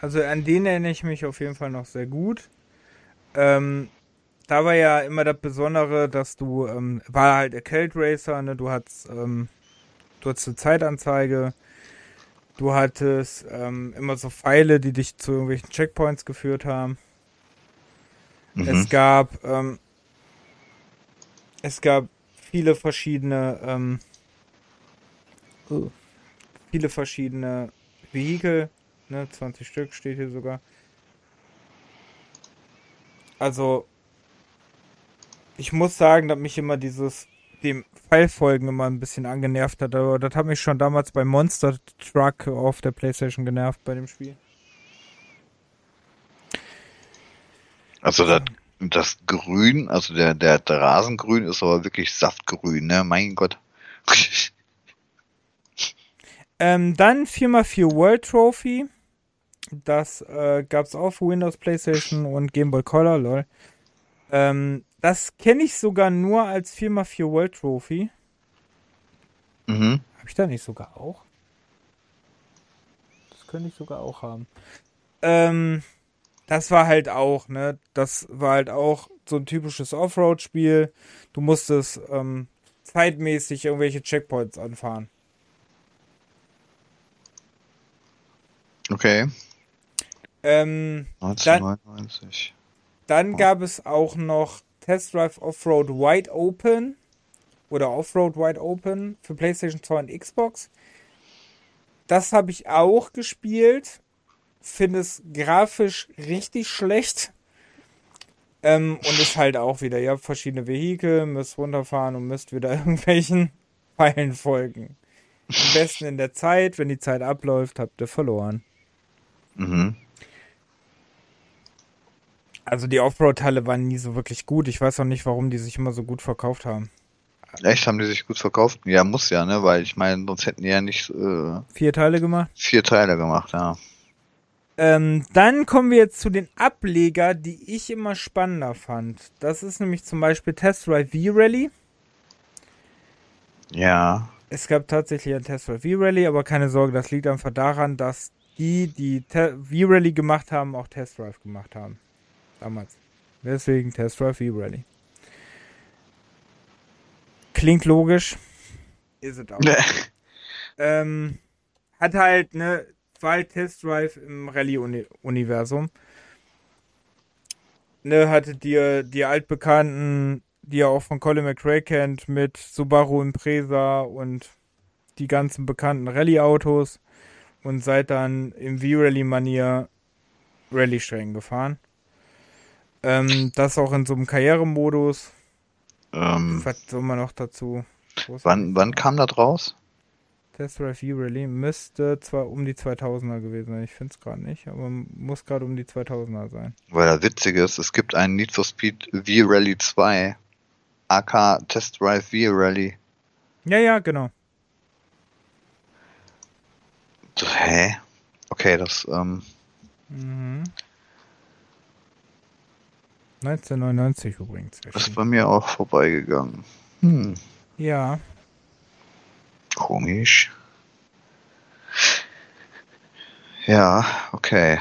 Also an den erinnere ich mich auf jeden Fall noch sehr gut. Ähm, da war ja immer das Besondere, dass du, ähm, war halt Celt Racer, ne? Du hattest ähm, du hattest eine Zeitanzeige, du hattest ähm, immer so Pfeile, die dich zu irgendwelchen Checkpoints geführt haben. Mhm. Es gab, ähm, es gab viele verschiedene, ähm, oh, viele verschiedene Vehikel, ne, 20 Stück steht hier sogar. Also, ich muss sagen, dass mich immer dieses dem Pfeilfolgen immer ein bisschen angenervt hat, aber das hat mich schon damals bei Monster Truck auf der Playstation genervt bei dem Spiel. Also das, das Grün, also der, der, der Rasengrün ist aber wirklich Saftgrün, ne? Mein Gott. Ähm, dann 4x4 World Trophy. Das äh, gab es auch für Windows, PlayStation und Game Boy Color, lol. Ähm, das kenne ich sogar nur als 4x4 World Trophy. mhm. Habe ich da nicht sogar auch? Das könnte ich sogar auch haben. Ähm, das war halt auch, ne? Das war halt auch so ein typisches Offroad-Spiel. Du musstest ähm, zeitmäßig irgendwelche Checkpoints anfahren. Okay. Ähm, 1999. Dann gab es auch noch Test Drive Offroad Wide Open oder Offroad Wide Open für PlayStation 2 und Xbox. Das habe ich auch gespielt. Finde es grafisch richtig schlecht. Ähm, und ist halt auch wieder, ihr habt verschiedene Vehikel, müsst runterfahren und müsst wieder irgendwelchen Pfeilen folgen. Am besten in der Zeit, wenn die Zeit abläuft, habt ihr verloren. Mhm. Also die Offroad-Teile waren nie so wirklich gut. Ich weiß auch nicht, warum die sich immer so gut verkauft haben. Echt, haben die sich gut verkauft? Ja, muss ja, ne? Weil ich meine, sonst hätten die ja nicht äh, Vier Teile gemacht. vier Teile gemacht, ja. Ähm, dann kommen wir jetzt zu den Ableger, die ich immer spannender fand. Das ist nämlich zum Beispiel Test Drive V-Rally. Ja. Es gab tatsächlich ein Test Drive V-Rally, aber keine Sorge, das liegt einfach daran, dass die, die Te- V-Rally gemacht haben, auch Test Drive gemacht haben. Damals. Deswegen Test Drive V-Rally. Klingt logisch. Ist es auch. ähm, hat halt, ne, halt Test Drive im Rallye-Universum. Ne, hatte die, die altbekannten, die ihr auch von Colin McRae kennt, mit Subaru Impreza und die ganzen bekannten Rallye-Autos und seid dann im V-Rally-Manier Rallye-Strecken gefahren. Ähm, das auch in so einem Karrieremodus. ähm, Was soll man noch dazu? Wann, wann kam das raus? Test Drive V-Rally müsste zwar um die 2000er gewesen sein. Ich finde es gerade nicht, aber muss gerade um die 2000er sein. Weil das Witzige ist, es gibt einen Need for Speed V-Rally 2. AK Test Drive V-Rally. Ja, ja, genau. Hä? Okay, das, ähm, Mhm. 1999 übrigens. ist erschienen. bei mir auch vorbeigegangen. Hm, Ja. komisch. Ja, okay.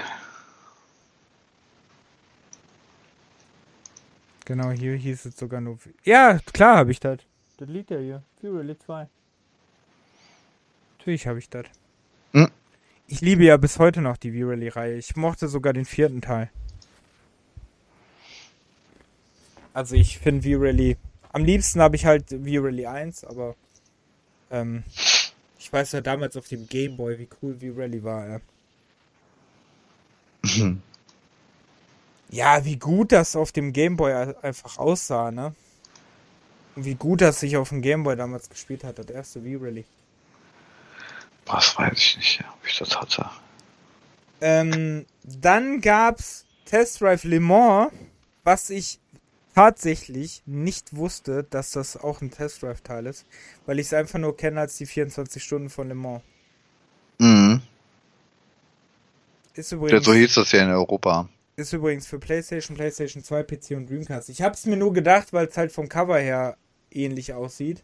Genau, hier hieß es sogar nur. Ja, klar habe ich das. Das liegt ja hier. Fury 2. Natürlich habe ich das. Hm. Ich liebe ja bis heute noch die V-Rally-Reihe. Ich mochte sogar den vierten Teil. Also ich finde V-Rally. Am liebsten habe ich halt V-Rally 1, aber ähm, ich weiß ja damals auf dem Game Boy, wie cool V-Rally war. Ja. Ja, wie gut das auf dem Gameboy einfach aussah, ne? Und wie gut das sich auf dem Gameboy damals gespielt hat, das erste V-Rally. Was weiß ich nicht, ob ich das hatte. Ähm, dann gab's Test Drive Le Mans, was ich tatsächlich nicht wusste, dass das auch ein Test Drive Teil ist, weil ich es einfach nur kenne als die 24 Stunden von Le Mans. Mhm. Ist Ja, übrigens, so hieß das ja in Europa. ist übrigens für PlayStation, PlayStation 2, PC und Dreamcast. Ich hab's mir nur gedacht, weil es halt vom Cover her ähnlich aussieht.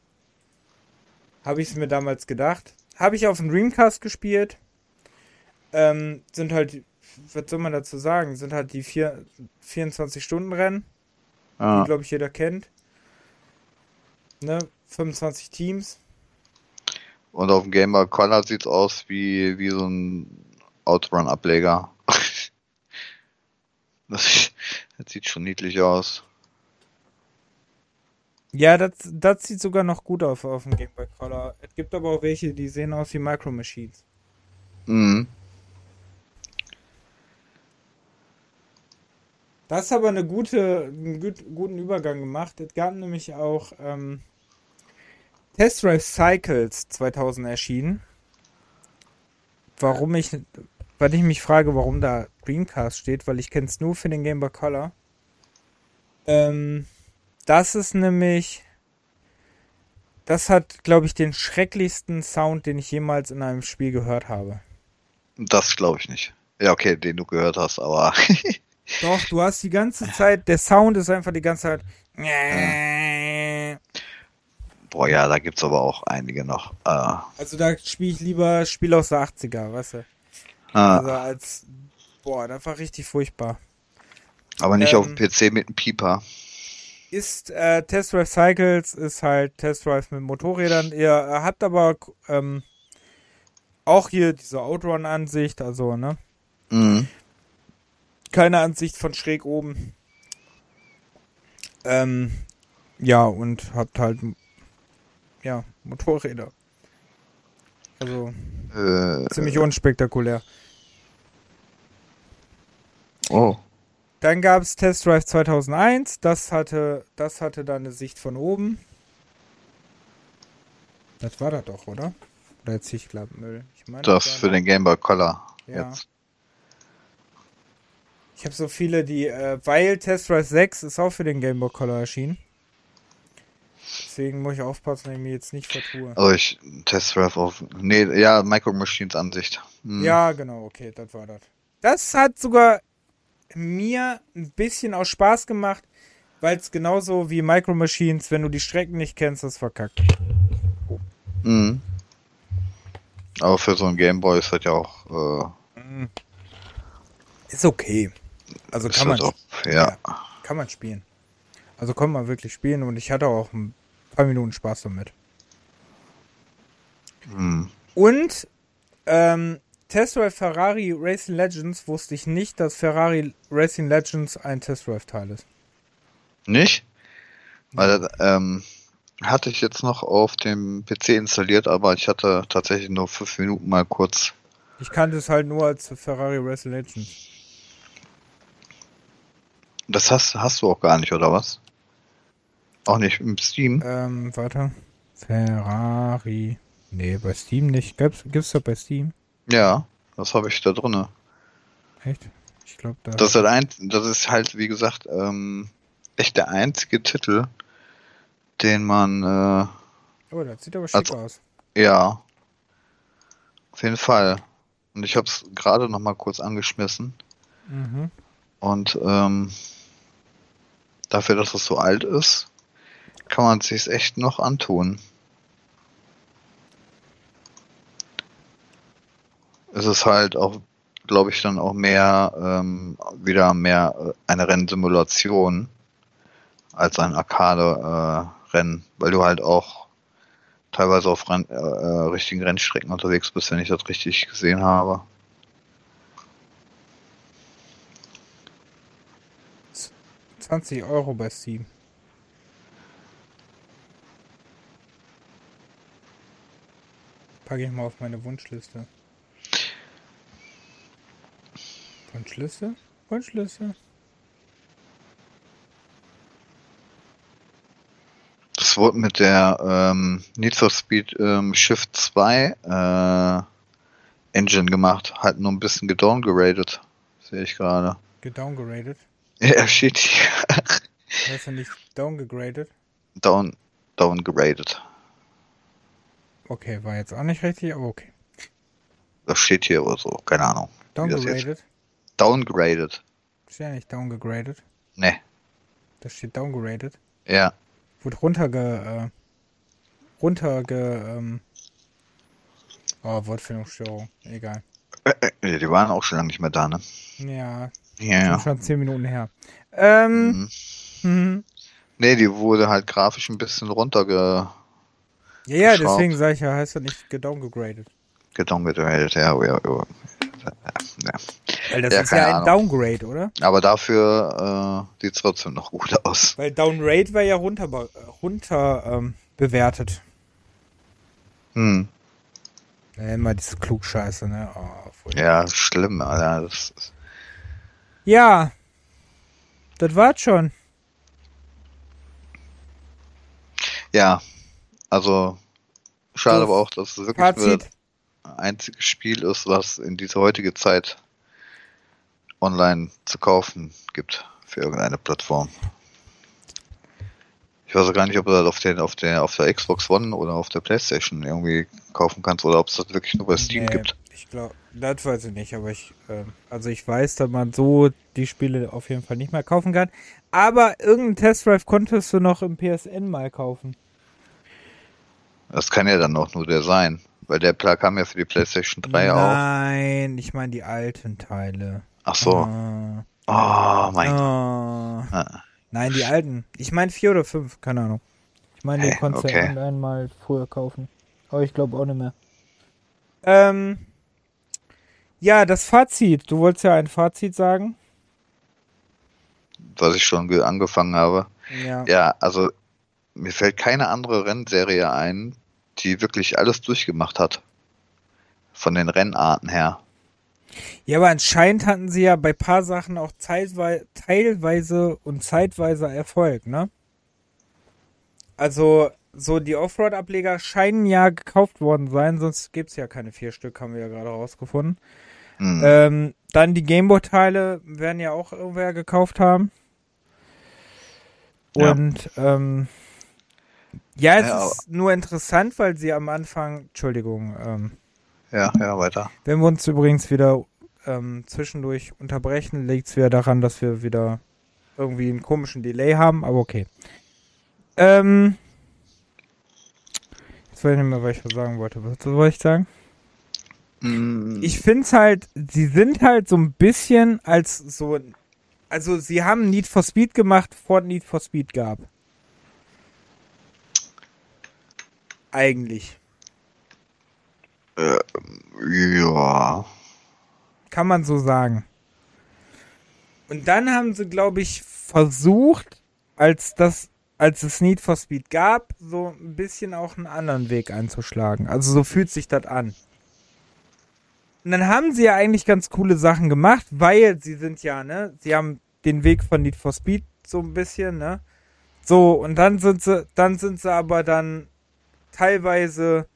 Habe ich es mir damals gedacht. Habe ich auf dem Dreamcast gespielt. Ähm, sind halt, was soll man dazu sagen? Sind halt die vier, 24-Stunden-Rennen, die, Ja. glaube ich, jeder kennt. Ne? 25 Teams. Und auf dem Game Boy Color sieht's aus wie, wie so ein Outrun-Ableger. das, das sieht schon niedlich aus. Ja, das, das sieht sogar noch gut aus auf dem Game Boy Color. Es gibt aber auch welche, die sehen aus wie Micro Machines. Mhm. Das ist aber eine gute, einen gut, guten Übergang gemacht. Es gab nämlich auch ähm, Test Drive Cycles 2000 erschienen. Warum ich, weil ich mich frage, warum da Dreamcast steht, weil ich kenne es nur für den Game Boy Color. Ähm, das ist nämlich, das hat, glaube ich, den schrecklichsten Sound, den ich jemals in einem Spiel gehört habe. Das glaube ich nicht. Ja, okay, den du gehört hast, aber. Doch, du hast die ganze Zeit, der Sound ist einfach die ganze Zeit. Boah, ja, da gibt's aber auch einige noch. Äh, Also da spiele ich lieber Spiel aus der 80er, weißt du? ah, Also als, boah, das war richtig furchtbar. aber nicht auf ähm, dem PC mit einem Pieper. Ist äh, Test Drive Cycles, ist halt Test Drive mit Motorrädern. Ihr äh, habt aber ähm, auch hier diese Outrun-Ansicht, also, ne? Mhm. Keine Ansicht von schräg oben. Ähm, ja, und habt halt, ja, Motorräder. Also, Äh, ziemlich unspektakulär. oh. Dann gab es Test Drive 2001. Das hatte, das hatte dann eine Sicht von oben. Das war das doch, oder? Oder jetzt ich glaube Müll. Ich meine, Das war für den Game Boy Color. Ja. Jetzt. Ich habe so viele, die, äh, weil Test Drive 6 ist auch für den Game Boy Color erschienen. Deswegen muss ich aufpassen, dass ich mir jetzt nicht vertue. Also ich Test Drive auf. Nee, ja, Micro Machines Ansicht. Hm. Ja, genau, okay, das war das. Das hat sogar mir ein bisschen aus Spaß gemacht, weil es genauso wie Micro Machines, wenn du die Strecken nicht kennst, das verkackt. Mhm. Aber für so ein Game Boy ist das ja auch. Äh, Ist okay. Also kann man, das auch ja. kann man spielen. Also kann man wirklich spielen und ich hatte auch ein paar Minuten Spaß damit. Hm. Und ähm, Test Drive Ferrari Racing Legends wusste ich nicht, dass Ferrari Racing Legends ein Test Drive Teil ist. Nicht? Weil das, ähm, hatte ich jetzt noch auf dem PC installiert, aber ich hatte tatsächlich nur fünf Minuten mal kurz. Ich kannte es halt nur als Ferrari Racing Legends. Das hast, hast du auch gar nicht, oder was? Auch nicht im Steam? Ähm, warte. Ferrari. Nee, bei Steam nicht. Gibt's, gibt's das bei Steam? Ja, das habe ich da drinne. Echt? Ich glaube, da. Das ist, halt ein, das ist halt, wie gesagt, ähm, echt der einzige Titel, den man, äh, oh, das sieht aber schick Also- aus. ja, auf jeden Fall. Und ich habe es gerade noch mal kurz angeschmissen. Mhm. Und ähm, dafür, dass es so alt ist, kann man es sich echt noch antun. Es ist halt auch, glaube ich, dann auch mehr, ähm, wieder mehr äh, eine Rennsimulation als ein Arcade-Rennen, weil du halt auch teilweise auf Renn, äh, äh, richtigen Rennstrecken unterwegs bist, wenn ich das richtig gesehen habe. 20 Euro bei Steam. Packe ich mal auf meine Wunschliste. Wunschliste? Wunschliste? Das wurde mit der ähm, Need for Speed ähm, Shift 2 äh, Engine gemacht, halt nur ein bisschen gedowngraded, sehe ich gerade. Gedowngraded? Ja, steht hier. Heißt ja nicht downgegradet? Down, downgraded. Okay, war jetzt auch nicht richtig, aber okay. Das steht hier oder so, keine Ahnung. Das Downgraded? Downgraded. Ist ja nicht downgegradet. Ne, Da steht downgraded. ja. Wurde runterge, äh, runterge, ähm, oh, Wortfindungsstörung. Egal. Äh, äh, die waren auch schon lange nicht mehr da, ne? Ja, Ja, ja. schon zehn Minuten her. Ähm, Mhm. mhm. Nee, die wurde halt grafisch ein bisschen runterge Ja, ja, deswegen sage ich ja, heißt ja nicht gedowngegradet. Gedowngegradet, ja, ja, ja. ja. Weil das Ja, ist ja ein Ahnung. Downgrade, oder? Aber dafür äh, sieht's trotzdem noch gut aus. Weil Downgrade wäre ja runter, runter ähm, bewertet. Hm. Ja, immer diese Klugscheiße, ne? Oh. Ja, schlimm, Alter. Das ist, ja, das war's schon. ja, also schade So, aber auch, dass es wirklich nur das einzige Spiel ist, was in dieser heutige Zeit online zu kaufen gibt für irgendeine Plattform. Ich weiß auch gar nicht, ob du das auf, den, auf, der, auf der Xbox One oder auf der Playstation irgendwie kaufen kannst oder ob es das wirklich nur bei Steam Nee, gibt. Ich glaube, das weiß ich nicht, aber ich, ähm, also ich weiß, dass man so die Spiele auf jeden Fall nicht mehr kaufen kann. Aber irgendeinen Test Drive konntest du noch im PSN mal kaufen. Das kann ja dann auch nur der sein, weil der Plan kam ja für die Playstation 3 auch. Nein, ich meine die alten Teile. Ach so. Ah. Oh mein Gott. Ah. Ah. Nein, die alten. Ich meine vier oder fünf, keine Ahnung. Ich meine, die Hä, konntest du okay. irgendwann mal früher kaufen. Aber ich glaube auch nicht mehr. Ähm. Ja, das Fazit. Du wolltest ja ein Fazit sagen. Was ich schon ge- angefangen habe. Ja. Ja, also mir fällt keine andere Rennserie ein, die wirklich alles durchgemacht hat. Von den Rennarten her. Ja, aber anscheinend hatten sie ja bei paar Sachen auch teilweise und zeitweise Erfolg, ne? Also, so die Offroad-Ableger scheinen ja gekauft worden sein, sonst gibt's ja keine vier Stück, haben wir ja gerade rausgefunden. Hm. Ähm, dann die Gameboy-Teile werden ja auch irgendwer gekauft haben. Ja. Und ähm, ja, es Ja, ist nur interessant, weil sie am Anfang, Entschuldigung, ähm, Ja, ja, weiter. wenn wir uns übrigens wieder ähm, zwischendurch unterbrechen, liegt es wieder daran, dass wir wieder irgendwie einen komischen Delay haben, aber okay. Ähm, jetzt weiß ich nicht mehr, was ich was sagen wollte. Was soll ich sagen? Hm, Ich finde es halt, sie sind halt so ein bisschen als so, also sie haben Need for Speed gemacht, vor Need for Speed gab. Eigentlich. ja. Kann man so sagen. Und dann haben sie, glaube ich, versucht, als das, als es Need for Speed gab, so ein bisschen auch einen anderen Weg einzuschlagen. Also so fühlt sich das an. Und dann haben sie ja eigentlich ganz coole Sachen gemacht, weil sie sind ja, ne, sie haben den Weg von Need for Speed so ein bisschen, ne? So, und dann sind sie, dann sind sie aber dann teilweise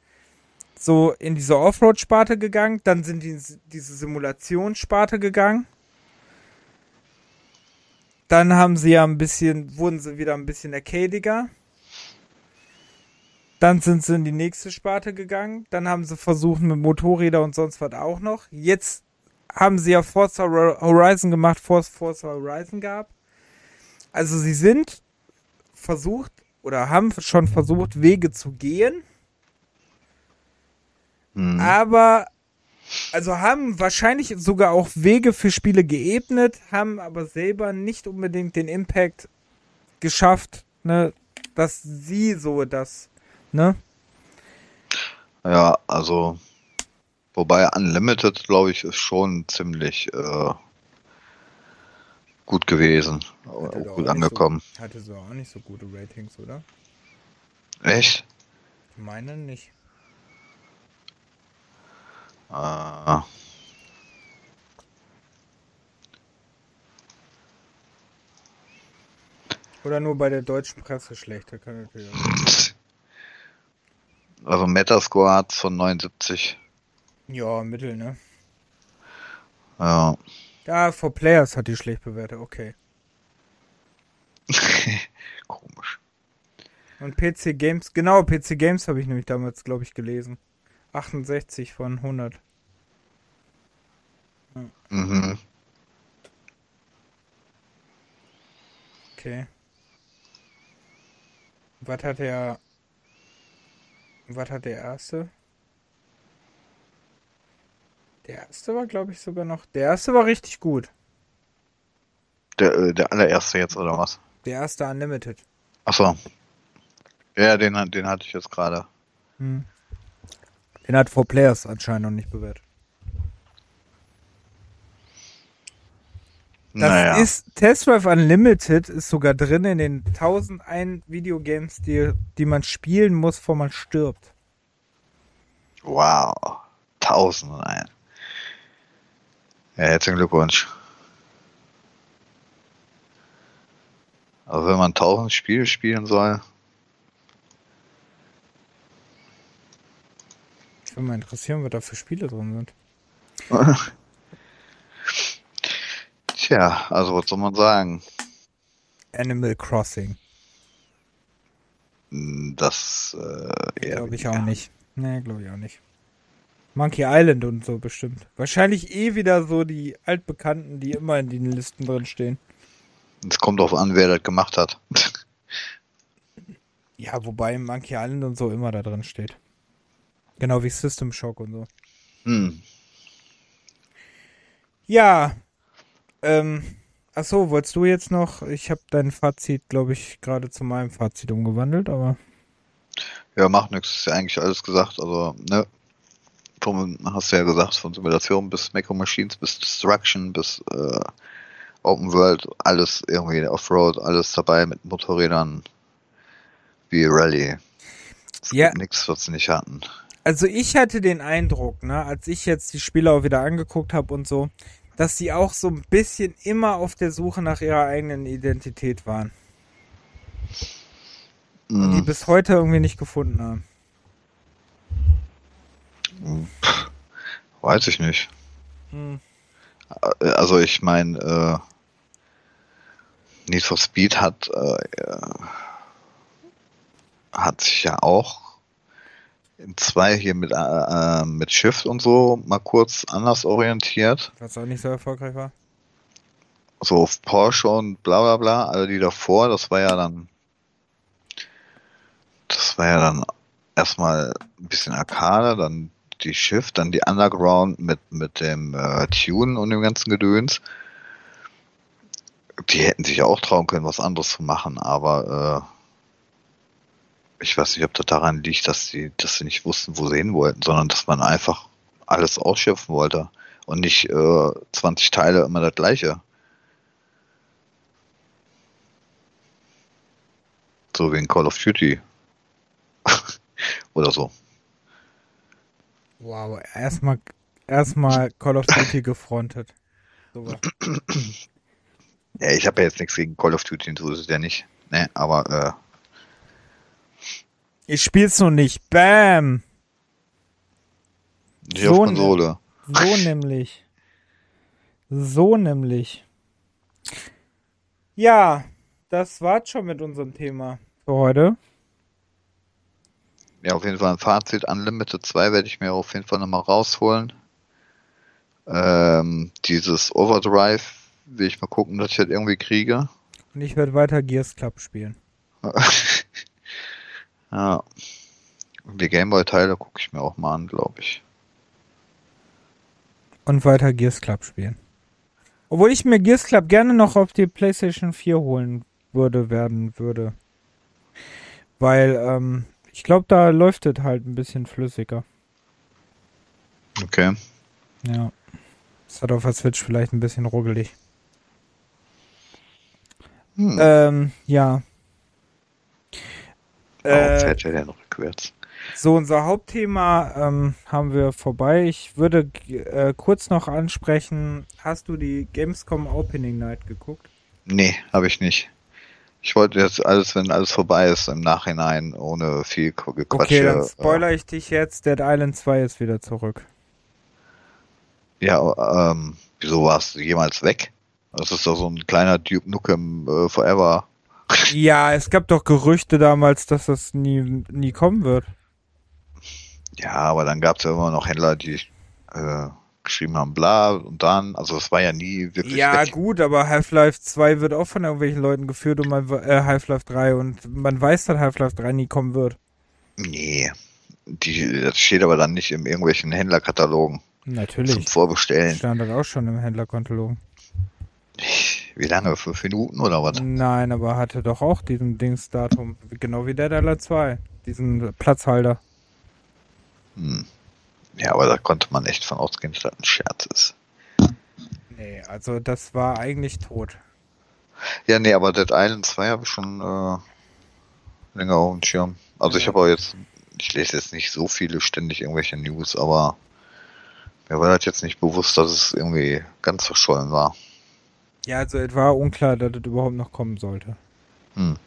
so in diese Offroad-Sparte gegangen, dann sind die diese Simulationssparte gegangen. Dann haben sie ja ein bisschen, wurden sie wieder ein bisschen arcadiger. Dann sind sie in die nächste Sparte gegangen. Dann haben sie versucht mit Motorräder und sonst was auch noch. Jetzt haben sie ja Forza Horizon gemacht, bevor es Forza Horizon gab. Also sie sind versucht oder haben schon versucht, Wege zu gehen. Hm. Aber, also haben wahrscheinlich sogar auch Wege für Spiele geebnet, haben aber selber nicht unbedingt den Impact geschafft, ne, dass sie so das, ne? Ja, also. Wobei Unlimited, glaube ich, ist schon ziemlich äh, gut gewesen. Hatte doch gut angekommen. So, hatte so auch nicht so gute Ratings, oder? Echt? Ich meine nicht. Äh, Oder nur bei der deutschen Presse schlechter, kann natürlich auch sein. also Metascore hat von 79. Ja, Mittel, ne? Ja. Ja, For Players hat die schlecht bewertet, okay. Komisch. Und PC Games, genau, PC Games habe ich nämlich damals, glaube ich, gelesen. 68 von 100. Mhm. Okay. Was hat der. Was hat der erste? Der erste war, glaube ich, sogar noch. Der erste war richtig gut. Der, äh, der allererste jetzt, oder was? Der erste Unlimited. Achso. Ja, den, den hatte ich jetzt gerade. Hm. Den hat 4 Players anscheinend noch nicht bewertet. Das naja. ist Test Drive Unlimited ist sogar drin in den 1001 Videogames, die, die man spielen muss, bevor man stirbt. Wow. Tausend und ein. Ja, herzlichen Glückwunsch. Also wenn man tausend Spiele spielen soll, Ich würde mal interessieren, was da für Spiele drin sind. tja, also was soll man sagen? Animal Crossing. Das äh, Glaube ich auch nicht. Nee, glaube ich auch nicht. Monkey Island und so bestimmt. Wahrscheinlich eh wieder so die altbekannten, die immer in den Listen drin stehen. Es kommt drauf an, wer das gemacht hat. Ja, wobei Monkey Island und so immer da drin steht. Genau wie System Shock und so. hm. Ja. Ähm, achso, wolltest du jetzt noch? Ich habe dein Fazit, glaube ich, gerade zu meinem Fazit umgewandelt, aber. Ja, macht nichts, ist ja eigentlich alles gesagt. Also, ne? Vom, hast du ja gesagt, von Simulation bis Macro Machines bis Destruction bis äh, Open World, alles irgendwie Offroad, alles dabei mit Motorrädern wie Rallye. Es Ja. gibt nichts, was sie nicht hatten. Also ich hatte den Eindruck, ne, als ich jetzt die Spiele auch wieder angeguckt habe und so, dass sie auch so ein bisschen immer auf der Suche nach ihrer eigenen Identität waren. Und die bis heute irgendwie nicht gefunden haben. weiß ich nicht. Hm. Äh, Also ich meine, äh, Need for Speed hat äh, äh, hat sich ja auch in zwei hier mit äh, äh, mit Shift und so mal kurz anders orientiert. Was auch nicht so erfolgreich war. So auf Porsche und bla bla bla, alle die davor, das war ja dann das war ja dann erstmal ein bisschen Arcade, dann die Shift, dann die Underground mit mit dem äh, Tune und dem ganzen Gedöns. Die hätten sich auch trauen können, was anderes zu machen, aber äh, ich weiß nicht, ob das daran liegt, dass sie, dass sie nicht wussten, wo sie hin wollten, sondern dass man einfach alles ausschöpfen wollte und nicht äh, 20 Teile immer das gleiche. So wie in Call of Duty. Oder so. Wow, erstmal erstmal Call of Duty gefrontet. Super. Ja, ich habe ja jetzt nichts gegen Call of Duty, so ist es ja nicht. Ne, aber Ich spiel's noch nicht. Bam! nicht auf So Konsole. So nämlich. So nämlich. Ja, das war's schon mit unserem Thema für heute. Ja, auf jeden Fall ein Fazit. Unlimited 2 werde ich mir auf jeden Fall nochmal rausholen. Ähm, dieses Overdrive will ich mal gucken, dass ich das irgendwie kriege. Und ich werde weiter Gears Club spielen. die Gameboy-Teile gucke ich mir auch mal an, glaube ich. Und weiter Gears Club spielen. Obwohl ich mir Gears Club gerne noch auf die PlayStation 4 holen würde, werden würde. Weil, ähm, ich glaube, da läuft es halt ein bisschen flüssiger. Okay. Ja. Ist halt auf der Switch vielleicht ein bisschen ruggelig. Hm. Ähm, ja. Warum Äh, fährt er denn rückwärts? So, unser Hauptthema ähm, haben wir vorbei. Ich würde äh, kurz noch ansprechen, hast du die Gamescom Opening Night geguckt? Nee, habe ich nicht. Ich wollte jetzt alles, wenn alles vorbei ist, im Nachhinein, ohne viel Qu- Gequatsche. Okay, dann äh, spoiler ich dich jetzt. Dead Island 2 ist wieder zurück. Ja, ähm, wieso warst du jemals weg? Das ist doch so ein kleiner Duke Nukem äh, Forever. Ja, es gab doch Gerüchte damals, dass das nie, nie kommen wird. Ja, aber dann gab es ja immer noch Händler, die äh, geschrieben haben, bla und dann, also es war ja nie wirklich Ja, weg. gut, aber Half-Life 2 wird auch von irgendwelchen Leuten geführt und man, äh, Half-Life 3 und man weiß, dass Half-Life 3 nie kommen wird. Nee. Die, das steht aber dann nicht in irgendwelchen Händlerkatalogen zum Natürlich. Vorbestellen. Stand das auch schon im Händlerkontalog. Wie lange? Fünf Minuten oder was? Nein, aber hatte doch auch diesen Dingsdatum. Genau wie Dead Island 2. Diesen Platzhalter. Hm. Ja, aber da konnte man echt von ausgehen, dass das ein Scherz ist. Nee, also das war eigentlich tot. Ja, nee, aber Dead Island 2 habe ich schon äh, länger auf dem Schirm. Also ich Ja. habe auch jetzt, ich lese jetzt nicht so viele ständig irgendwelche News, aber mir war das jetzt nicht bewusst, dass es irgendwie ganz verschollen war. Ja, also es war unklar, dass das überhaupt noch kommen sollte. Hm.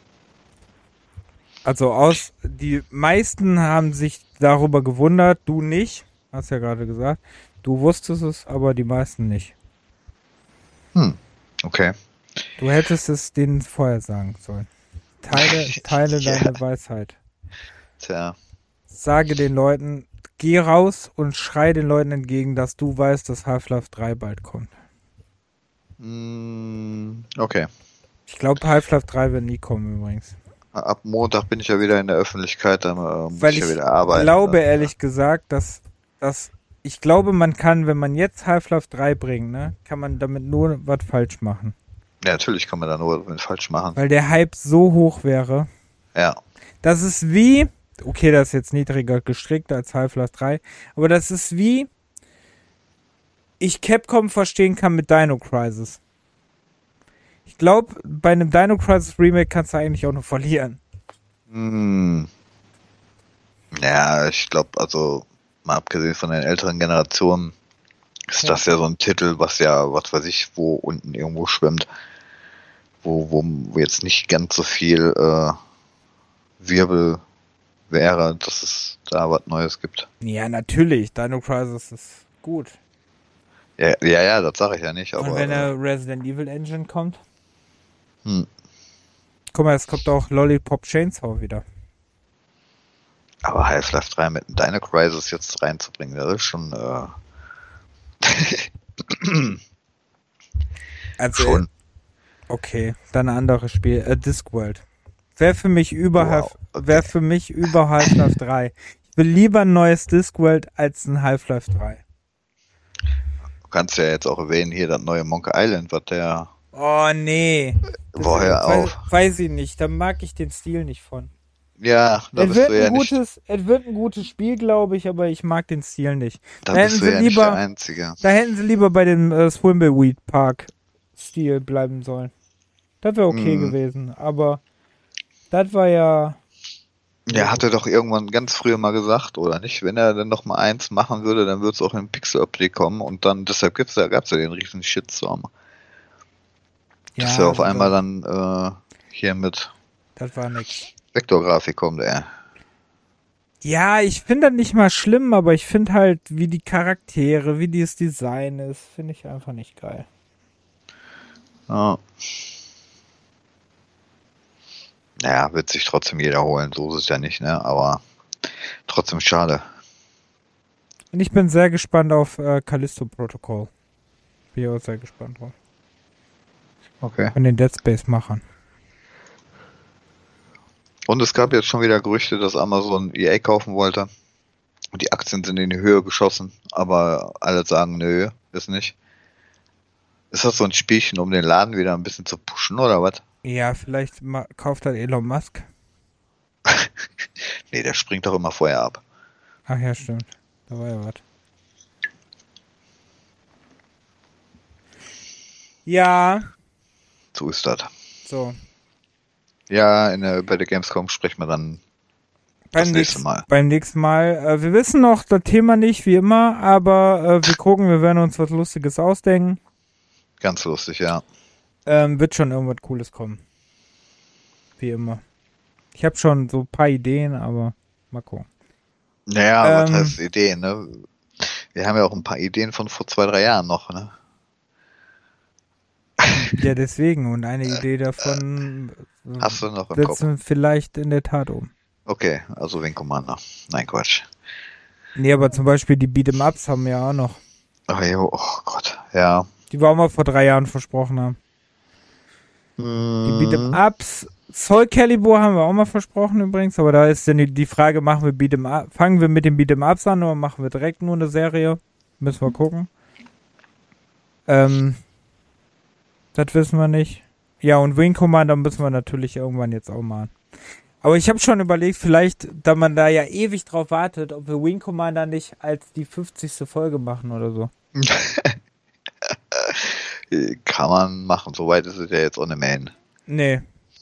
Also aus, die meisten haben sich darüber gewundert, du nicht, hast ja gerade gesagt. Du wusstest es, aber die meisten nicht. Hm. Okay. Du hättest es denen vorher sagen sollen. Teile, teile Ja. deine Weisheit. Tja. Sage den Leuten, geh raus und schrei den Leuten entgegen, dass du weißt, dass Half-Life 3 bald kommt. Hm, okay. Ich glaube, Half-Life 3 wird nie kommen übrigens. Ab Montag bin ich ja wieder in der Öffentlichkeit, dann äh, muss Weil ich ja ich wieder arbeiten. glaube ne? ehrlich gesagt, dass, dass ich glaube, man kann, wenn man jetzt Half-Life 3 bringt, ne, kann man damit nur was falsch machen. Ja, natürlich kann man da nur was falsch machen. Weil der Hype so hoch wäre. Ja. Das ist wie, okay, das ist jetzt niedriger gestrickt als Half-Life 3, aber das ist wie ich Capcom verstehen kann mit Dino Crisis. Ich glaube, bei einem Dino Crisis Remake kannst du eigentlich auch nur verlieren. Hm. Ja, ich glaube, also mal abgesehen von den älteren Generationen ist Ja. das ja so ein Titel, was ja, was weiß ich, wo unten irgendwo schwimmt, wo, wo, jetzt nicht ganz so viel äh, Wirbel wäre, dass es da was Neues gibt. Ja, natürlich, Dino Crisis ist gut. Ja, ja, ja das sage ich ja nicht, aber Und wenn der Resident Evil Engine kommt, hm. guck mal, es kommt auch Lollipop Chainsaw wieder. aber Half-Life 3 mit einem Dino Crisis jetzt reinzubringen, das ist schon äh, Also, schon. okay, dann ein anderes Spiel, äh, Discworld. Wäre für mich über Wow, okay. wäre für mich über Half-Life 3. Ich will lieber ein neues Discworld als ein Half-Life 3. Du kannst ja jetzt auch erwähnen, hier das neue Monkey Island, was der Oh nee. Das- Woher weiß, auch? Weiß ich nicht, da mag ich den Stil nicht von. Ja, da Es bist wird, du ja ein nicht, gutes, es wird ein gutes Spiel, glaube ich, aber ich mag den Stil nicht. da da bist hätten du sie ja nicht der lieber- Einzige. Da hätten sie lieber bei dem äh, Swimbleweed Park Stil bleiben sollen. Das wäre okay Mhm. gewesen, aber das war ja. Ja, hat er doch irgendwann ganz früher mal gesagt, oder nicht? Wenn er dann noch mal eins machen würde, dann würde es auch in Pixel-Optik kommen und dann, deshalb gibt's ja, gab's ja den riesen Shitstorm. Dass er auf also einmal dann äh, hier mit. Vektorgrafik kommt, ey. Ja, ich finde das nicht mal schlimm, aber ich finde halt, wie die Charaktere, wie das Design ist, finde ich einfach nicht geil. Ja. Naja, wird sich trotzdem jeder holen, so ist es ja nicht, ne? Aber trotzdem schade. Und ich bin sehr gespannt auf äh, Callisto Protocol. Bin ich auch sehr gespannt drauf. Okay. Von den Dead Space Machern. Und es gab jetzt schon wieder Gerüchte, dass Amazon EA kaufen wollte. Und die Aktien sind in die Höhe geschossen, aber alle sagen, nö, ist nicht. Ist das so ein Spielchen, um den Laden wieder ein bisschen zu pushen oder was? Ja, vielleicht kauft halt Elon Musk. Nee, der springt doch immer vorher ab. Ach ja, stimmt. Da war ja was. Ja, So ist das. so. Ja, in der, bei der Gamescom sprechen wir dann Beim nächsten, Mal. beim nächsten Mal. Äh, wir wissen noch das Thema nicht, wie immer, aber äh, wir gucken, wir werden uns was Lustiges ausdenken. Ganz lustig, ja. Ähm, wird schon irgendwas Cooles kommen. Wie immer. Ich habe schon so ein paar Ideen, aber mal gucken. Naja, was Ähm. heißt Ideen, ne? Wir haben ja auch ein paar Ideen von vor zwei, drei Jahren noch, ne? Ja, deswegen. Und eine Idee davon äh, Hast du noch im Kopf? setzen wir vielleicht in der Tat um. Okay, also Wing Commander. Nein, Quatsch. Nee, aber zum Beispiel die Beat'em Ups haben wir ja auch noch. Oh, jo, oh Gott, ja. Die wir auch mal vor drei Jahren versprochen haben. Die Mhm. Beat'em Ups. Soul Calibur haben wir auch mal versprochen übrigens, aber da ist dann die, die Frage, machen wir Beat'em Up, fangen wir mit dem Beat'em Ups an oder machen wir direkt nur eine Serie? Müssen wir gucken. Ähm, das wissen wir nicht. Ja, und Wing Commander müssen wir natürlich irgendwann jetzt auch machen. Aber ich habe schon überlegt, vielleicht, da man da ja ewig drauf wartet, ob wir Wing Commander nicht als die 50. Folge machen oder so. Kann man machen, soweit ist es ja jetzt ohne Main. Nee,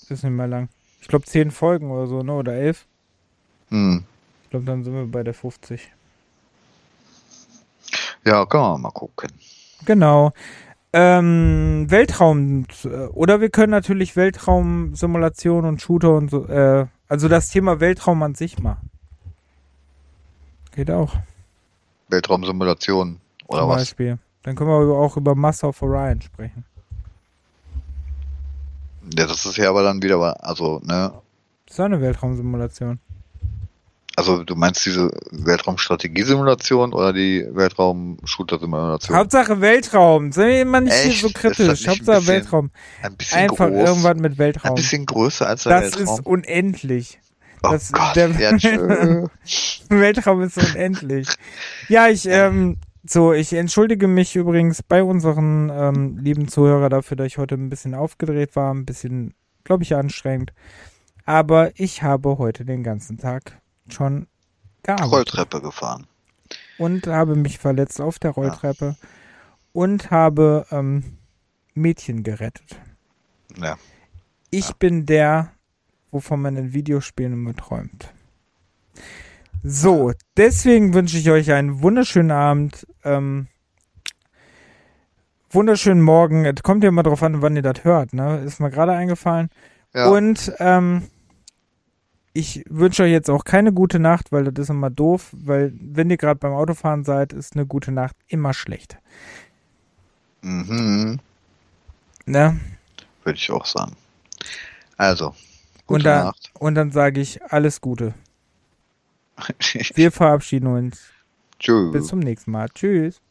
ist nicht mehr lang. Ich glaube 10 Folgen oder so, ne? Oder 11. Hm. Ich glaube, dann sind wir bei der 50. Ja, können wir mal gucken. Genau. Ähm, Weltraum, oder wir können natürlich Weltraumsimulation und Shooter und so, äh, also das Thema Weltraum an sich machen. Geht auch. Weltraumsimulation oder zum was? Beispiel. Dann können wir auch über Master of Orion sprechen. Ja, das ist ja aber dann wieder, also, ne, Das ist eine Weltraumsimulation. Also du meinst diese Weltraumstrategiesimulation oder die Weltraum-Shooter-Simulation? Hauptsache Weltraum. Sind wir immer nicht Echt? so das kritisch. nicht ein Hauptsache bisschen Weltraum. Ein bisschen Einfach groß. irgendwann mit Ein Weltraum. bisschen größer als der Das Weltraum. ist unendlich. oh das- Gott, der- ja. Weltraum ist unendlich. Ja, ich, ähm, so, ich entschuldige mich übrigens bei unseren ähm, lieben Zuhörer dafür, dass ich heute ein bisschen aufgedreht war, ein bisschen, glaube ich, anstrengend. Aber ich habe heute den ganzen Tag schon gearbeitet Rolltreppe gefahren. und habe mich verletzt auf der Rolltreppe und habe ähm, Mädchen gerettet. Ja. Ich Ja. bin der, wovon man in Videospielen immer träumt. So, deswegen wünsche ich euch einen wunderschönen Abend, ähm, wunderschönen Morgen. Es kommt ja immer drauf an, wann ihr das hört, ne? Ist mir gerade eingefallen. Ja. Und ähm, ich wünsche euch jetzt auch keine gute Nacht, weil das ist immer doof, weil wenn ihr gerade beim Autofahren seid, ist eine gute Nacht immer schlecht. Mhm. Ne? Würde ich auch sagen. Also, gute Und, da, Nacht. und dann sage ich alles Gute. Wir verabschieden uns. Bis Tschüss. zum nächsten Mal. Tschüss.